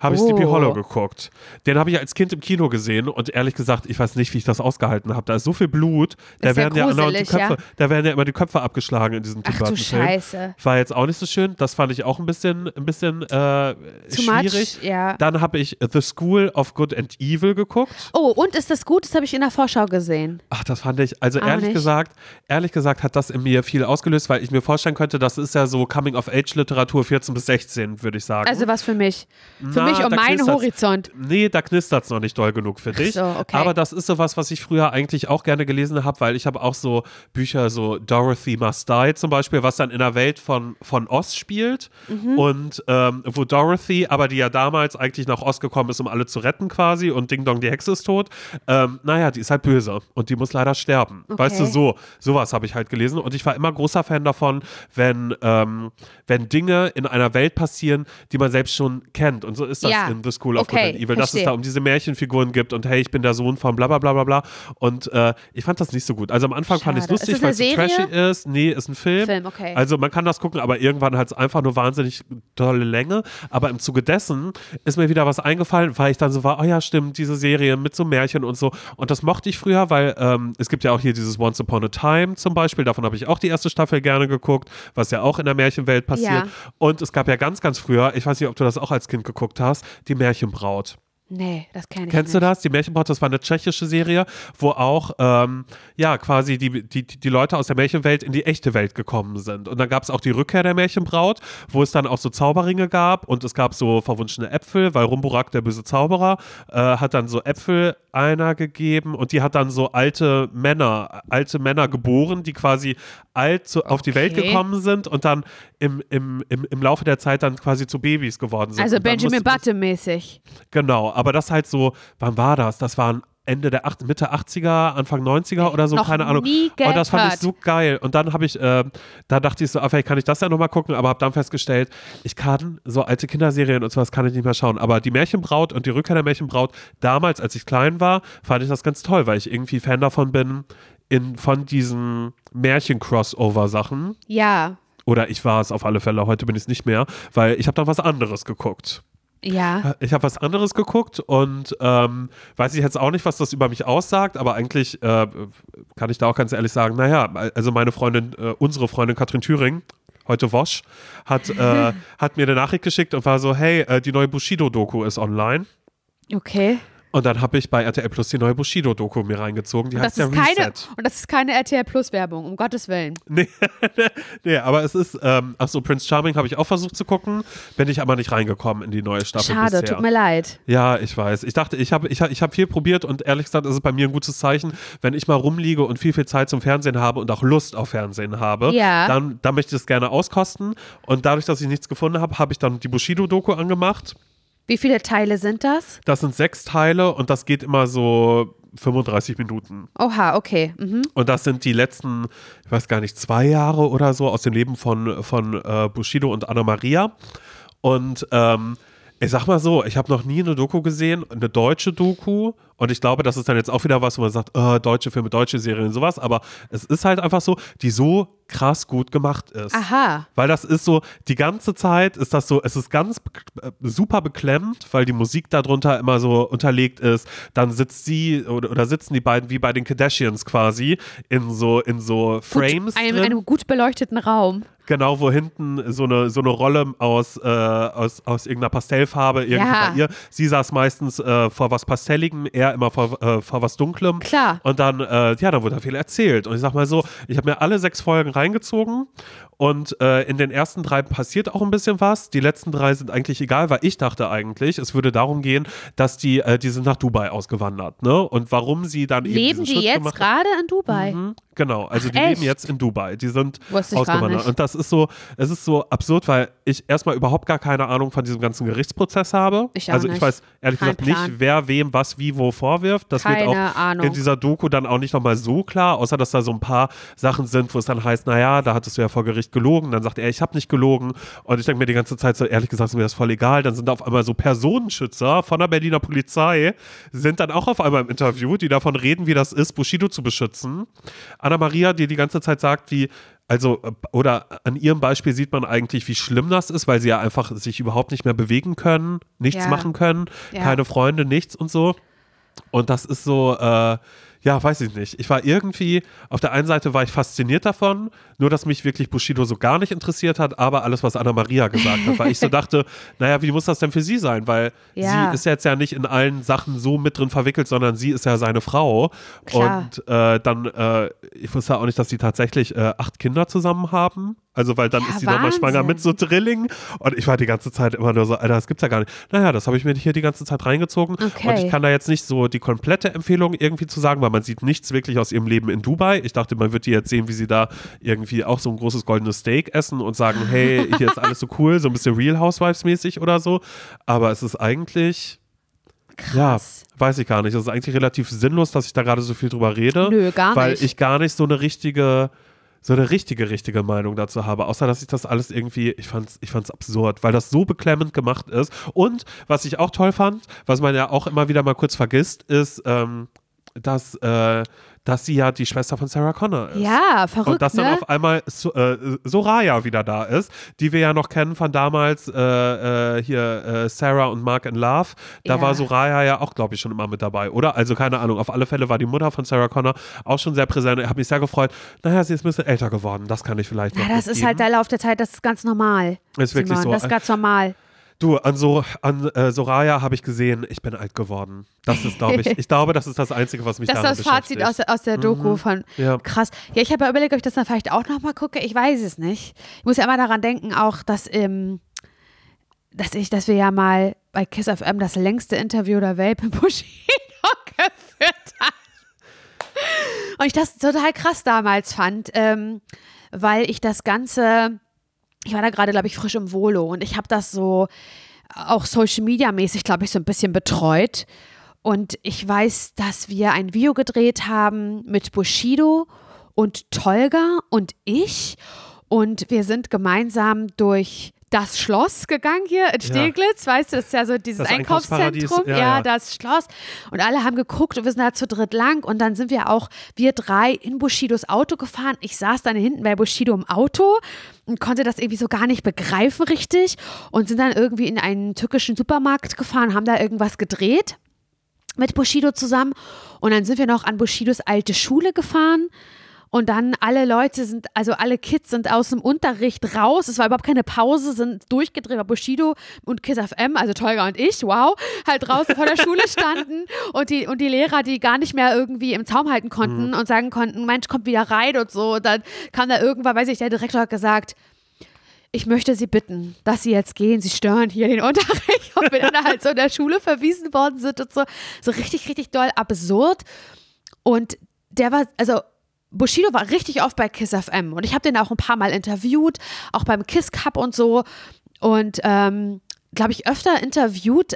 Habe ich Oh. Sleepy Hollow geguckt. Den habe ich als Kind im Kino gesehen und ehrlich gesagt, ich weiß nicht, wie ich das ausgehalten habe. Da ist so viel Blut, da ja werden ja, gruselig, Köpfe, ja. da werden ja immer die Köpfe abgeschlagen in diesem Tim Ach du. Scheiße. War jetzt auch nicht so schön. Das fand ich auch ein bisschen, ein bisschen äh, schwierig. much, ja. Dann habe ich The School of Good and Evil geguckt. Oh, und ist das gut? Das habe ich in der Vorschau gesehen. Ach, das fand ich, also Auch ehrlich nicht. gesagt, ehrlich gesagt hat das in mir viel ausgelöst, weil ich mir vorstellen könnte, das ist ja so Coming-of-Age-Literatur 14 bis 16, würde ich sagen. Also was für mich. Für mich um da meinen. Horizont. Nee, da knistert es noch nicht doll genug für dich. so, okay. Aber das ist sowas, was ich früher eigentlich auch gerne gelesen habe, weil ich habe auch so Bücher, so Dorothy Must Die zum Beispiel, was dann in der Welt von, von Oz spielt. Mhm. Und ähm, wo Dorothy, aber die ja damals eigentlich nach Oz gekommen ist, um alle zu retten quasi und Ding Dong, die Hexe ist tot. Ähm, naja, die ist halt böse und die muss leider sterben. Okay. Weißt du, so, sowas habe ich halt gelesen. Und ich war immer großer Fan davon, wenn, ähm, wenn Dinge in einer Welt passieren, die man selbst schon kennt. Und so ist das Ja. in The School of Okay, Good and Evil, dass es verstehe. da um diese Märchenfiguren gibt und hey, ich bin der Sohn von bla bla bla bla bla. Und äh, ich fand das nicht so gut. Also am Anfang fand ich es Schade. lustig, Ist weil es trashy ist. Nee, ist ein Film. Film, okay. Also man kann das gucken, aber irgendwann hat es einfach nur wahnsinnig tolle Länge. Aber im Zuge dessen ist mir wieder was eingefallen, weil ich dann so war, oh ja, stimmt, diese Serie mit so Märchen und so. Und das mochte ich früher, weil ähm, es gibt ja auch hier dieses Once Upon a Time zum Beispiel. Davon habe ich auch die erste Staffel gerne geguckt, was ja auch in der Märchenwelt passiert. Ja. Und es gab ja ganz, ganz früher, ich weiß nicht, ob du das auch als Kind geguckt hast, die Märchenbraut. Nee, das kenne ich Kennst du nicht. das? Die Märchenbraut, das war eine tschechische Serie, wo auch ähm, ja quasi die, die, die Leute aus der Märchenwelt in die echte Welt gekommen sind. Und dann gab es auch die Rückkehr der Märchenbraut, wo es dann auch so Zauberringe gab und es gab so verwunschene Äpfel, weil Rumburak, der böse Zauberer, äh, hat dann so Äpfel einer gegeben und die hat dann so alte Männer, alte Männer geboren, die quasi alt zu, auf die Welt gekommen sind und dann im, im, im, im Laufe der Zeit dann quasi zu Babys geworden sind. Also Benjamin Button mäßig. Genau, aber das halt so, wann war das? Das waren Ende der acht, Mitte 80er, Anfang 90er oder so, Noch keine Ahnung. nie Und das fand ich so geil. Und dann habe ich, äh, da dachte ich so, ah, vielleicht kann ich das ja nochmal gucken, aber habe dann festgestellt, ich kann so alte Kinderserien und sowas kann ich nicht mehr schauen. Aber die Märchenbraut und die Rückkehr der Märchenbraut, damals, als ich klein war, fand ich das ganz toll, weil ich irgendwie Fan davon bin, in, von diesen Märchen-Crossover-Sachen. Ja, Oder ich war es auf alle Fälle, heute bin ich es nicht mehr, weil ich habe dann was anderes geguckt. Ja. Ich habe was anderes geguckt und ähm, weiß ich jetzt auch nicht, was das über mich aussagt, aber eigentlich äh, kann ich da auch ganz ehrlich sagen, naja, also meine Freundin, äh, unsere Freundin Katrin Thüring, heute Wosch, hat, äh, [LAUGHS] hat mir eine Nachricht geschickt und war so, hey, äh, die neue Bushido-Doku ist online. Okay. Und dann habe ich bei RTL Plus die neue Bushido-Doku mir reingezogen. Die Und das, heißt ist ja keine, Reset. und das ist keine RTL Plus Werbung, um Gottes Willen. Nee, [LAUGHS] nee, aber es ist, ähm, ach so, Prince Charming habe ich auch versucht zu gucken, bin ich aber nicht reingekommen in die neue Staffel Schade, bisher. tut mir leid. Ja, ich weiß. Ich dachte, ich habe ich ich hab viel probiert und ehrlich gesagt ist es bei mir ein gutes Zeichen, wenn ich mal rumliege und viel, viel Zeit zum Fernsehen habe und auch Lust auf Fernsehen habe, Ja. dann, dann möchte ich es gerne auskosten. Und dadurch, dass ich nichts gefunden habe, habe ich dann die Bushido-Doku angemacht. Wie viele Teile sind das? Das sind sechs Teile und das geht immer so 35 Minuten. Oha, okay. Mhm. Und das sind die letzten, ich weiß gar nicht, zwei Jahre oder so aus dem Leben von, von äh, Bushido und Anna Maria. Und ähm, ich sag mal so, ich habe noch nie eine Doku gesehen, eine deutsche Doku. Und ich glaube, das ist dann jetzt auch wieder was, wo man sagt, äh, deutsche Filme, deutsche Serien, sowas. Aber es ist halt einfach so, die so krass gut gemacht ist. Aha. Weil das ist so, die ganze Zeit ist das so, es ist ganz äh, super beklemmt, weil die Musik darunter immer so unterlegt ist. Dann sitzt sie oder, oder sitzen die beiden wie bei den Kardashians quasi in so, in so Frames. Gut, einem, einem gut beleuchteten Raum. Genau, wo hinten so eine, so eine Rolle aus, äh, aus, aus irgendeiner Pastellfarbe irgendwie Ja. bei ihr. Sie saß meistens äh, vor was Pastelligem, er immer vor, äh, vor was Dunklem. Klar. Und dann, äh, ja, dann wurde da viel erzählt. Und ich sag mal so, ich habe mir alle sechs Folgen reingezogen und äh, in den ersten drei passiert auch ein bisschen was. Die letzten drei sind eigentlich egal, weil ich dachte eigentlich, es würde darum gehen, dass die, äh, die sind nach Dubai ausgewandert, ne? Und warum sie dann eben Leben die Schritt jetzt gerade in Dubai? Mhm, Genau, also Ach, die leben echt? jetzt in Dubai. Die sind ausgewandert. Und das ist so, es ist so absurd, weil ich erstmal überhaupt gar keine Ahnung von diesem ganzen Gerichtsprozess habe. Ich also ich nicht. weiß ehrlich Kein gesagt Plan. nicht, wer wem was wie wo vorwirft. Das Keine wird auch Ahnung. in dieser Doku dann auch nicht nochmal so klar, außer dass da so ein paar Sachen sind, wo es dann heißt, naja, da hattest du ja vor Gericht gelogen. Dann sagt er, ich habe nicht gelogen. Und ich denke mir die ganze Zeit so, ehrlich gesagt, ist mir das voll egal. Dann sind da auf einmal so Personenschützer von der Berliner Polizei, sind dann auch auf einmal im Interview, die davon reden, wie das ist, Bushido zu beschützen. Anna-Maria, die die ganze Zeit sagt, wie also, oder an ihrem Beispiel sieht man eigentlich, wie schlimm das ist, weil sie ja einfach sich überhaupt nicht mehr bewegen können, nichts Ja. machen können, Ja. keine Freunde, nichts und so. Und das ist so, äh, ja, weiß ich nicht. Ich war irgendwie, auf der einen Seite war ich fasziniert davon, nur dass mich wirklich Bushido so gar nicht interessiert hat, aber alles, was Anna-Maria gesagt hat, weil ich so [LAUGHS] dachte, naja, wie muss das denn für sie sein? Weil Ja. sie ist jetzt ja nicht in allen Sachen so mit drin verwickelt, sondern sie ist ja seine Frau. Klar. Und äh, dann, äh, ich wusste auch nicht, dass sie tatsächlich äh, acht Kinder zusammen haben. Also, weil dann Ja, ist sie nochmal schwanger mit so Drilling. Und ich war die ganze Zeit immer nur so, Alter, das gibt's ja gar nicht. Naja, das habe ich mir hier die ganze Zeit reingezogen. Okay. Und ich kann da jetzt nicht so die komplette Empfehlung irgendwie zu sagen, weil man sieht nichts wirklich aus ihrem Leben in Dubai. Ich dachte, man wird die jetzt sehen, wie sie da irgendwie auch so ein großes goldenes Steak essen und sagen, hey, [LAUGHS] hier ist alles so cool, so ein bisschen Real Housewives mäßig oder so. Aber es ist eigentlich, Krass. ja, weiß ich gar nicht. Es ist eigentlich relativ sinnlos, dass ich da gerade so viel drüber rede. Nö, gar weil nicht. ich gar nicht so eine richtige so eine richtige, richtige Meinung dazu habe, außer dass ich das alles irgendwie, ich fand's, ich fand's absurd, weil das so beklemmend gemacht ist. Und was ich auch toll fand, was man ja auch immer wieder mal kurz vergisst, ist, ähm, dass, äh, dass sie ja die Schwester von Sarah Connor ist. Ja, verrückt, Und dass dann ne? auf einmal so, äh, Soraya wieder da ist, die wir ja noch kennen von damals äh, äh, hier äh, Sarah und Mark in Love. Da Ja. war Soraya ja auch, glaube ich, schon immer mit dabei, oder? Also keine Ahnung. Auf alle Fälle war die Mutter von Sarah Connor auch schon sehr präsent. Ich habe mich sehr gefreut. Naja, sie ist ein bisschen älter geworden. Das kann ich vielleicht ja, noch das ist mitgeben. halt der Lauf der Zeit, das ist ganz normal. Ist wirklich Simon, so. Das ist ganz normal. Du, an, so, an äh, Soraya habe ich gesehen, ich bin alt geworden. Das ist, glaube ich, [LAUGHS] ich glaube, das ist das Einzige, was mich Das ist daran das Fazit aus, beschäftigt. der- aus der Doku von Ja. krass. Ja, ich habe ja überlegt, ob ich das dann vielleicht auch nochmal gucke. Ich weiß es nicht. Ich muss ja immer daran denken, auch, dass, ähm, dass ich, dass wir ja mal bei Kiss FM das längste Interview der Welt mit Bushido [LAUGHS] geführt haben. Und ich das total krass damals fand, ähm, weil ich das Ganze, ich war da gerade, glaube ich, frisch im Volo und ich habe das so auch Social Media mäßig, glaube ich, so ein bisschen betreut. Und ich weiß, dass wir ein Video gedreht haben mit Bushido und Tolga und ich. Und wir sind gemeinsam durch das Schloss gegangen hier in Steglitz, weißt du, das ist ja so dieses Einkaufszentrum, ja, ja, ja. das Schloss. Und alle haben geguckt und wir sind da zu dritt lang und dann sind wir auch, wir drei, in Bushidos Auto gefahren. Ich saß dann hinten bei Bushido im Auto und konnte das irgendwie so gar nicht begreifen richtig und sind dann irgendwie in einen türkischen Supermarkt gefahren, haben da irgendwas gedreht mit Bushido zusammen und dann sind wir noch an Bushidos alte Schule gefahren und dann alle Leute sind, also alle Kids sind aus dem Unterricht raus. Es war überhaupt keine Pause, sind durchgedreht, weil Bushido und Kiss FM, also Tolga und ich, wow, halt draußen vor der Schule [LAUGHS] standen und die, und die Lehrer, die gar nicht mehr irgendwie im Zaum halten konnten und sagen konnten, Mensch, kommt wieder rein und so. Und dann kam da irgendwann, weiß ich, der Direktor hat gesagt, ich möchte Sie bitten, dass Sie jetzt gehen. Sie stören hier den [LAUGHS] Unterricht. Und wir dann halt so in der Schule verwiesen worden sind und so. So richtig, richtig doll absurd. Und der war, also Bushido war richtig oft bei Kiss FM. Und ich habe den auch ein paar Mal interviewt, auch beim Kiss Cup und so. Und ähm, glaube ich, öfter interviewt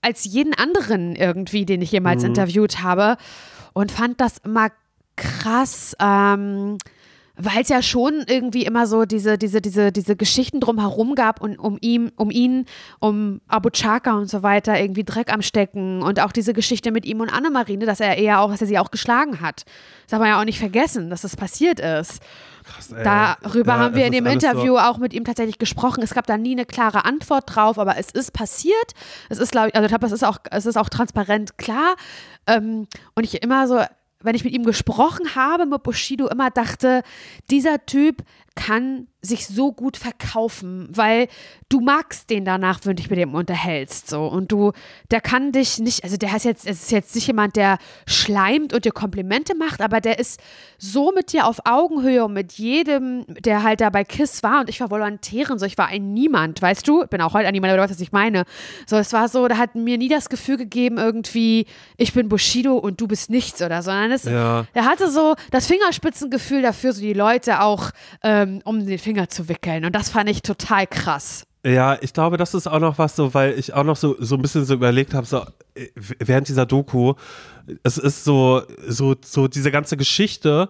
als jeden anderen irgendwie, den ich jemals interviewt habe. Und fand das immer krass. Ähm, weil es ja schon irgendwie immer so diese, diese, diese, diese Geschichten drumherum gab und um ihn, um ihn, um Abu Chaka und so weiter, irgendwie Dreck am Stecken und auch diese Geschichte mit ihm und Annemarine, dass er eher auch, dass er sie auch geschlagen hat. Das darf man ja auch nicht vergessen, dass das passiert ist. Krass, ey. Darüber Ja, haben wir in dem Interview auch mit ihm tatsächlich gesprochen. Es gab da nie eine klare Antwort drauf, aber es ist passiert. Es ist, glaube ich, also ich glaube, es ist auch, es ist auch transparent klar. Ähm, und ich immer so, wenn ich mit ihm gesprochen habe, mit Bushido, immer dachte, dieser Typ kann sich so gut verkaufen, weil du magst den danach, wenn du dich mit dem unterhältst, so und du, der kann dich nicht, also der ist jetzt, es ist jetzt nicht jemand, der schleimt und dir Komplimente macht, aber der ist so mit dir auf Augenhöhe und mit jedem, der halt da bei Kiss war und ich war Volontärin, so ich war ein Niemand, weißt du, ich bin auch heute ein Niemand, aber du weißt, was ich meine. So, es war so, da hat mir nie das Gefühl gegeben, irgendwie, ich bin Bushido und du bist nichts oder, sondern es, Ja. er hatte so das Fingerspitzengefühl dafür, so die Leute auch ähm, um den Finger zu wickeln. Und das fand ich total krass. Ja, ich glaube, das ist auch noch was so, weil ich auch noch so, so ein bisschen so überlegt habe, so äh, während dieser Doku, es ist so, so, so diese ganze Geschichte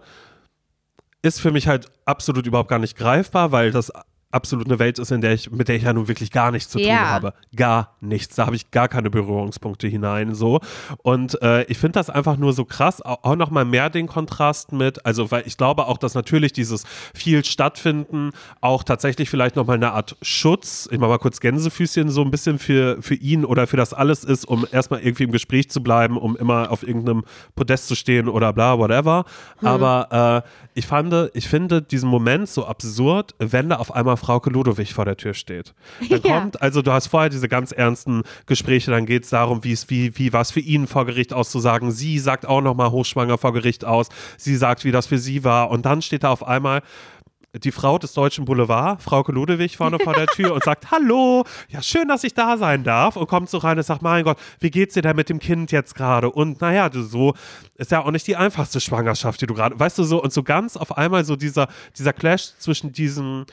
ist für mich halt absolut überhaupt gar nicht greifbar, weil das absolut eine Welt ist, in der ich, mit der ich ja nun wirklich gar nichts zu tun Ja. habe. Gar nichts. Da habe ich gar keine Berührungspunkte hinein. So. Und äh, ich finde das einfach nur so krass, auch, auch nochmal mehr den Kontrast mit, also weil ich glaube auch, dass natürlich dieses viel Stattfinden auch tatsächlich vielleicht nochmal eine Art Schutz, ich mache mal kurz Gänsefüßchen, so ein bisschen für, für ihn oder für das alles ist, um erstmal irgendwie im Gespräch zu bleiben, um immer auf irgendeinem Podest zu stehen oder bla, whatever. Aber äh, ich fand, ich finde diesen Moment so absurd, wenn da auf einmal Frauke Ludowig vor der Tür steht. Dann Ja. kommt, also du hast vorher diese ganz ernsten Gespräche, dann geht es darum, wie es, wie, wie war es für ihn vor Gericht auszusagen. Sie sagt auch nochmal hochschwanger vor Gericht aus. Sie sagt, wie das für sie war. Und dann steht da auf einmal die Frau des Deutschen Boulevard, Frauke Ludewig, vorne vor der Tür und sagt, [LAUGHS] hallo, ja, schön, dass ich da sein darf. Und kommt so rein und sagt, mein Gott, wie geht's dir denn mit dem Kind jetzt gerade? Und naja, du so, ist ja auch nicht die einfachste Schwangerschaft, die du gerade, weißt du so, und so ganz auf einmal so dieser, dieser Clash zwischen diesem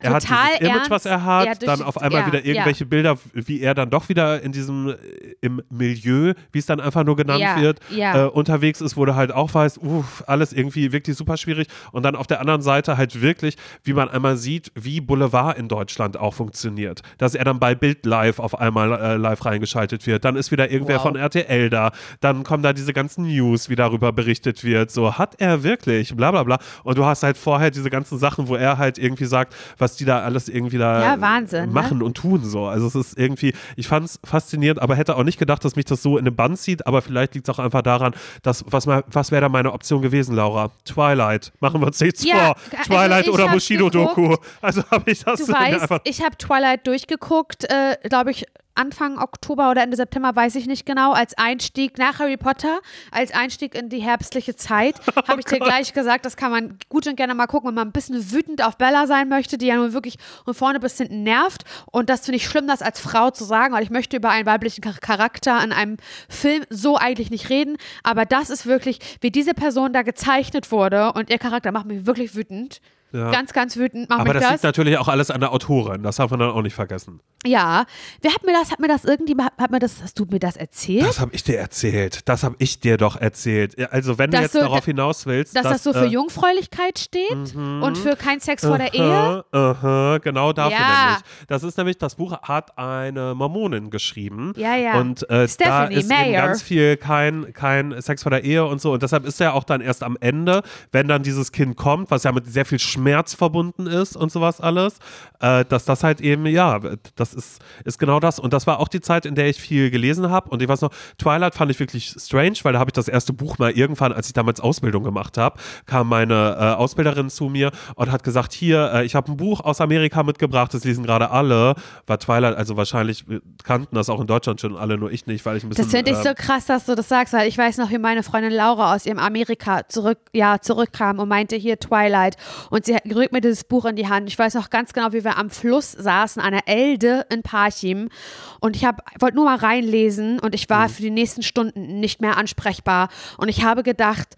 er hat dieses Image, ernst. was er hat, Ja, dann auf einmal ja, wieder ja. irgendwelche Bilder, wie er dann doch wieder in diesem, äh, im Milieu, wie es dann einfach nur genannt Ja, wird, ja. Äh, unterwegs ist, wo du halt auch weißt, uff, alles irgendwie wirklich super schwierig. Und dann auf der anderen Seite halt wirklich, wie man einmal sieht, wie Boulevard in Deutschland auch funktioniert. Dass er dann bei Bild Live auf einmal äh, live reingeschaltet wird. Dann ist wieder irgendwer Wow. von RTL da. Dann kommen da diese ganzen News, wie darüber berichtet wird. So, hat er wirklich? Bla bla bla. Und du hast halt vorher diese ganzen Sachen, wo er halt irgendwie sagt, was die da alles irgendwie da Ja, Wahnsinn, ne? machen und tun. So. Also es ist irgendwie, ich fand es faszinierend, aber hätte auch nicht gedacht, dass mich das so in den Bann zieht. Aber vielleicht liegt es auch einfach daran, dass, was, mal- was wäre da meine Option gewesen, Laura? Twilight. Machen wir uns nichts Ja, vor. also Twilight ich oder Bushido-Doku. Also habe ich das Du weißt, einfach. ich habe Twilight durchgeguckt, äh, glaube ich, Anfang Oktober oder Ende September, weiß ich nicht genau, als Einstieg nach Harry Potter, als Einstieg in die herbstliche Zeit, [LAUGHS] Oh habe ich dir gleich gesagt, das kann man gut und gerne mal gucken, wenn man ein bisschen wütend auf Bella sein möchte, die ja nun wirklich von vorne bis hinten nervt. Und das finde ich schlimm, das als Frau zu sagen, weil ich möchte über einen weiblichen Char- Charakter in einem Film so eigentlich nicht reden. Aber das ist wirklich, wie diese Person da gezeichnet wurde und ihr Charakter macht mich wirklich wütend. Ja. Ganz, ganz wütend macht Aber das das. liegt natürlich auch alles an der Autorin. Das darf man dann auch nicht vergessen. Ja, wer hat mir das, hat mir das irgendwie, hat mir das, hast du mir das erzählt? Das habe ich dir erzählt. Das habe ich dir doch erzählt. Also wenn du Dass jetzt du- darauf hinaus willst, dass das so für äh, Jungfräulichkeit steht und für kein Sex vor der Ehe? Aha, genau dafür Ja. nämlich. Das ist nämlich, das Buch hat eine Mormonin geschrieben. Ja, ja. Und äh, da Stephanie ist eben Meyer. ganz viel kein, kein Sex vor der Ehe und so. Und deshalb ist er auch dann erst am Ende, wenn dann dieses Kind kommt, was ja mit sehr viel Schmerz verbunden ist und sowas alles, äh, dass das halt eben, ja, das ist, ist genau das. Und das war auch die Zeit, in der ich viel gelesen habe. Und ich weiß noch, Twilight fand ich wirklich strange, weil da habe ich das erste Buch mal irgendwann, als ich damals Ausbildung gemacht habe, kam meine äh, Ausbilderin zu mir und hat gesagt, hier, äh, ich habe ein Buch aus Amerika mitgebracht, das lesen gerade alle. War Twilight, also wahrscheinlich äh, kannten das auch in Deutschland schon alle, nur ich nicht, weil ich ein bisschen... Das finde ich ähm, so krass, dass du das sagst, weil ich weiß noch, wie meine Freundin Laura aus ihrem Amerika zurück, ja, zurückkam und meinte, hier Twilight. Und sie rückt mir dieses Buch in die Hand. Ich weiß noch ganz genau, wie wir am Fluss saßen, an der Elde in Parchim. Und ich wollte nur mal reinlesen und ich war für die nächsten Stunden nicht mehr ansprechbar. Und ich habe gedacht,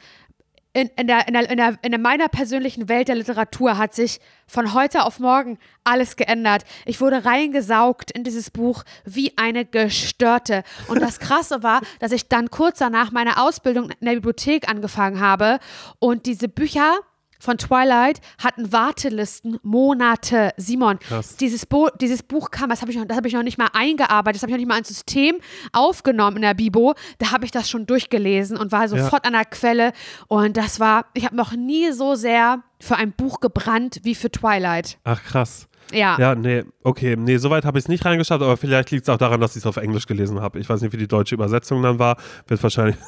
in, in, der, in, der, in, der, in meiner persönlichen Welt der Literatur hat sich von heute auf morgen alles geändert. Ich wurde reingesaugt in dieses Buch wie eine Gestörte. Und das [LAUGHS] Krasse war, dass ich dann kurz danach meine Ausbildung in der Bibliothek angefangen habe und diese Bücher von Twilight hatten Wartelisten Monate. Simon, Krass. dieses, Bo dieses Buch kam, das habe ich, noch- das hab ich noch nicht mal eingearbeitet, das habe ich noch nicht mal ins System aufgenommen in der Bibo. Da habe ich das schon durchgelesen und war sofort an der Quelle. Und das war, ich habe noch nie so sehr für ein Buch gebrannt wie für Twilight. Ach, krass. Ja. Ja, nee, okay. Nee, soweit habe ich es nicht reingeschaut, aber vielleicht liegt es auch daran, dass ich es auf Englisch gelesen habe. Ich weiß nicht, wie die deutsche Übersetzung dann war. Wird wahrscheinlich. [LAUGHS]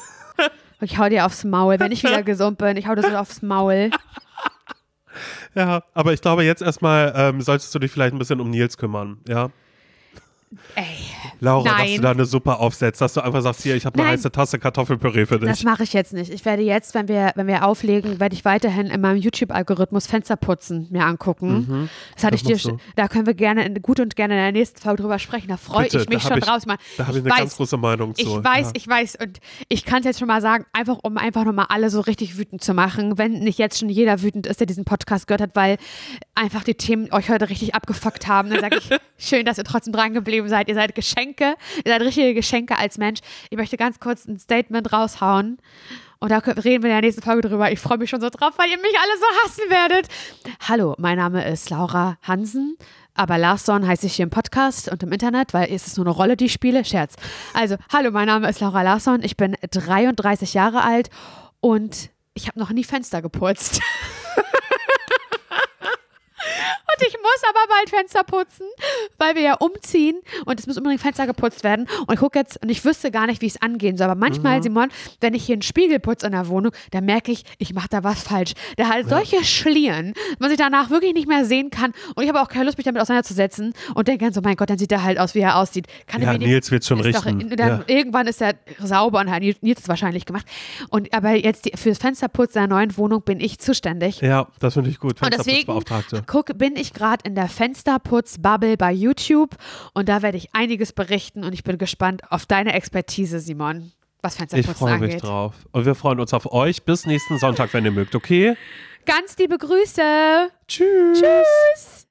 Ich hau dir aufs Maul, wenn ich wieder [LAUGHS] gesund bin. Ich hau dir so aufs Maul. Ja, aber ich glaube, jetzt erstmal ähm, solltest du dich vielleicht ein bisschen um Nils kümmern, ja? Ey. Laura, dass Nein. du da eine Suppe aufsetzt, dass du einfach sagst, hier, ich habe eine heiße Tasse Kartoffelpüree für dich. Das mache ich jetzt nicht. Ich werde jetzt, wenn wir, wenn wir auflegen, werde ich weiterhin in meinem YouTube-Algorithmus Fensterputzen mir angucken. Das hatte Mhm. Das ich dir, machst du. sch- da können wir gerne in, gut und gerne in der nächsten Folge drüber sprechen. Da freue ich mich schon ich- draus. Mann. da habe ich eine weiß, ganz große Meinung zu. Ich weiß, ja. ich weiß. Und ich kann es jetzt schon mal sagen, einfach um einfach nochmal alle so richtig wütend zu machen, wenn nicht jetzt schon jeder wütend ist, der diesen Podcast gehört hat, weil einfach die Themen euch heute richtig abgefuckt haben. Dann sage ich, [LAUGHS] schön, dass ihr trotzdem dran geblieben seid. Ihr seid Geschenke, ihr seid richtige Geschenke als Mensch. Ich möchte ganz kurz ein Statement raushauen. Und da reden wir in der nächsten Folge drüber. Ich freue mich schon so drauf, weil ihr mich alle so hassen werdet. Hallo, mein Name ist Laura Hansen. Aber Larsson heiße ich hier im Podcast und im Internet, weil es ist nur eine Rolle, die ich spiele. Scherz. Also, hallo, mein Name ist Laura Larsson. Ich bin 33 Jahre alt und ich habe noch nie Fenster geputzt. [LAUGHS] Und ich muss aber bald Fenster putzen, weil wir ja umziehen und es muss unbedingt Fenster geputzt werden. Und ich gucke jetzt und ich wüsste gar nicht, wie ich es angehen soll. Aber manchmal, Simon, wenn ich hier einen Spiegel putze in der Wohnung, dann merke ich, ich mache da was falsch. Da hat solche Schlieren, was ich danach wirklich nicht mehr sehen kann. Und ich habe auch keine Lust, mich damit auseinanderzusetzen und denke dann so, mein Gott, dann sieht er halt aus, wie er aussieht. Kann Ja, Nils wird's schon doch- richten. dann Ja. Irgendwann ist er sauber und hat Nils es wahrscheinlich gemacht. Und aber jetzt die, für das Fensterputzen der neuen Wohnung bin ich zuständig. Ja, das finde ich gut. Und deswegen guck, bin ich gerade in der Fensterputz-Bubble bei YouTube und da werde ich einiges berichten und ich bin gespannt auf deine Expertise, Simon, was Ich Fensterputzen freue mich angeht. drauf. Und wir freuen uns auf euch. Bis nächsten Sonntag, wenn ihr mögt, okay? Ganz liebe Grüße. Tschüss. Tschüss.